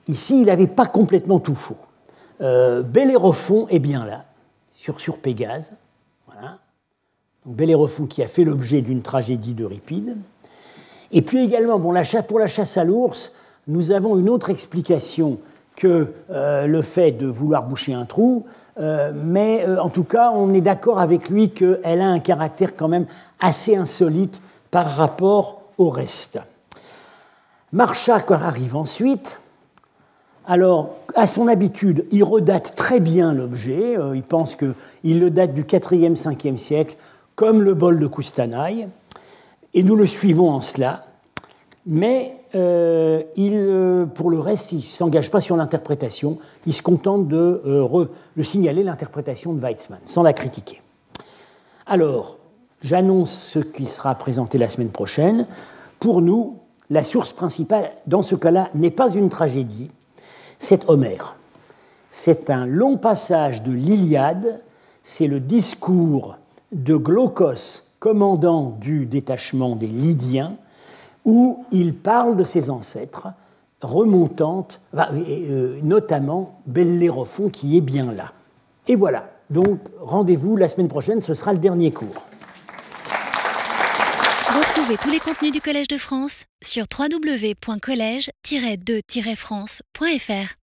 ici, il n'avait pas complètement tout faux. Bellérophon est bien là sur, sur Pégase. Voilà. Bellérophon qui a fait l'objet d'une tragédie d'Euripide. Et puis également, bon, pour la chasse à l'ours, nous avons une autre explication que euh, le fait de vouloir boucher un trou, euh, mais euh, en tout cas, on est d'accord avec lui qu'elle a un caractère quand même assez insolite par rapport au reste. Marchak arrive ensuite, alors, à son habitude, il redate très bien l'objet. Il pense qu'il le date du 4e, 5e siècle, comme le bol de Koustanaï. Et nous le suivons en cela. Mais euh, il, euh, pour le reste, il ne s'engage pas sur l'interprétation. Il se contente de, de signaler l'interprétation de Weizmann, sans la critiquer. Alors, j'annonce ce qui sera présenté la semaine prochaine. Pour nous, la source principale, dans ce cas-là, n'est pas une tragédie, c'est Homère. C'est un long passage de l'Iliade, c'est le discours de Glaucos, commandant du détachement des Lydiens, où il parle de ses ancêtres remontante, notamment Bellérophon qui est bien là. Et voilà, donc rendez-vous la semaine prochaine, ce sera le dernier cours. Retrouvez tous les contenus du Collège de France sur www.colège-2-france.fr.